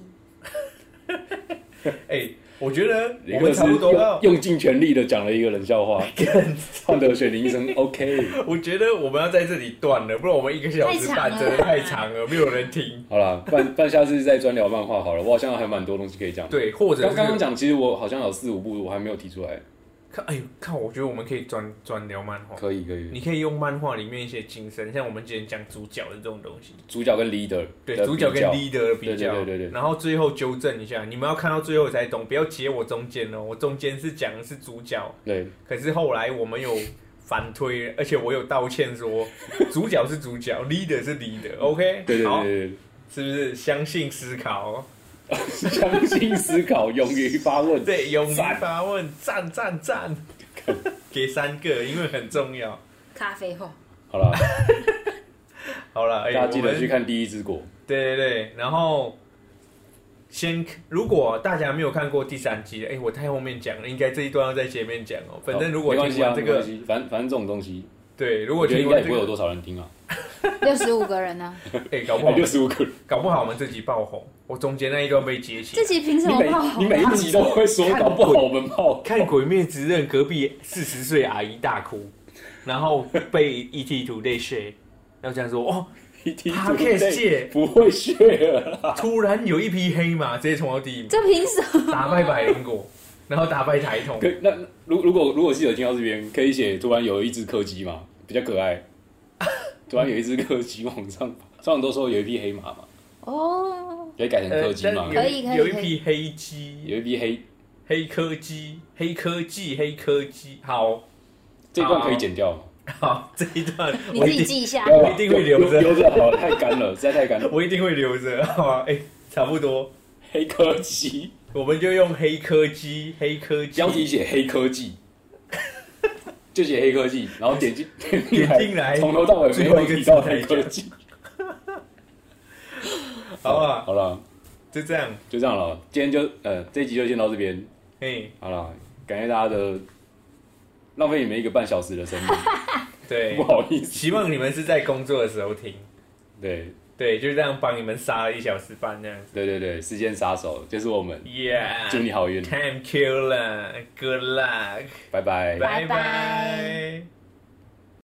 A: <laughs>
B: 哎，我觉得我们差不多
C: 用尽全力的讲了一个冷笑话，<laughs> 换得雪铃声 OK。
B: 我觉得我们要在这里断了，不然我们一个小时半真的太长了，没有人听。
C: 好了，半 <laughs> 半下次再专聊漫画好了，我好像还蛮多东西可以讲。
B: 对，或者
C: 刚刚讲，其实我好像有四五部我还没有提出来。
B: 看，哎呦，看，我觉得我们可以转转聊漫画，
C: 可以，可以。
B: 你可以用漫画里面一些精神，像我们今天讲主角的这种东西，
C: 主角跟 leader，
B: 对，主角跟 leader 的比较，
C: 对对对对。
B: 然后最后纠正一下，你们要看到最后才懂，不要截我中间哦，我中间是讲的是主角，
C: 对。
B: 可是后来我们有反推，而且我有道歉说，主角是主角，leader 是 leader，OK？<laughs>
C: 对对对，
B: 是不是？相信思考。
C: 相信思考，勇于发问。
B: 对，勇于发问，赞赞赞，<laughs> 给三个，因为很重要。
A: 咖啡后，
C: 好了，<laughs>
B: 好了，
C: 大家记得去看《第一只果》。
B: 对对对，然后先，如果大家没有看过第三集，哎，我太后面讲了，应该这一段要在前面讲哦。反正如果听完这个，
C: 反反正这种东西，
B: 对，如果
C: 觉得应该也不会有多少人听啊。<laughs>
A: 六十五个人呢？<laughs>
B: 哎，搞不好
C: 六十五个人，
B: 搞不好我们这集爆红。我中间那一段被截起。
A: 这集凭什么爆红？
C: 你每一集都会说搞不好我们爆。
B: 看《鬼灭之刃》，隔壁四十岁阿姨大哭，然后被 ET Today share，要这样说哦，Podcast 界
C: 不会 share。
B: 突然有一匹黑马直接冲到第一名，
A: 这凭什么？
B: 打败百灵果，然后打败台通。
C: 那如如果如果记者听到这边，可以写突然有一只柯基嘛，比较可爱。突然有一只柯基往上跑，通常都说有一匹黑马嘛。
A: 哦，
C: 可以改成柯基吗？
A: 可以可以。
B: 有一匹黑鸡，
C: 有一匹黑
B: 黑柯基，黑科技，黑柯基。好，
C: 这一段可以剪掉。<laughs>
B: 好，这一段
A: 你自己记一下，
B: 我一定会留着。
C: 留着好，太干了，实在太干了。
B: 我一定会留着，好吧？哎，差不多。
C: 黑科技，
B: 我们就用黑科技，黑科技。
C: 标题写黑科技。<laughs> 就写黑科技，然后点进
B: 点进来，
C: 从头到尾没有提到黑科技。<laughs> 好了，好了，
B: 就这样，
C: 就这样了。今天就呃，这集就先到这边。
B: 嘿，
C: 好了，感谢大家的浪费你们一个半小时的生命。<laughs>
B: 对，
C: 不好意思，
B: 希望你们是在工作的时候听。
C: 对。
B: 对，就这样帮你们杀了一小时半这样子。
C: 对对对，时间杀手就是我们。
B: Yeah，
C: 祝你好运。
B: Time killer，Good luck，
C: 拜拜，
B: 拜拜。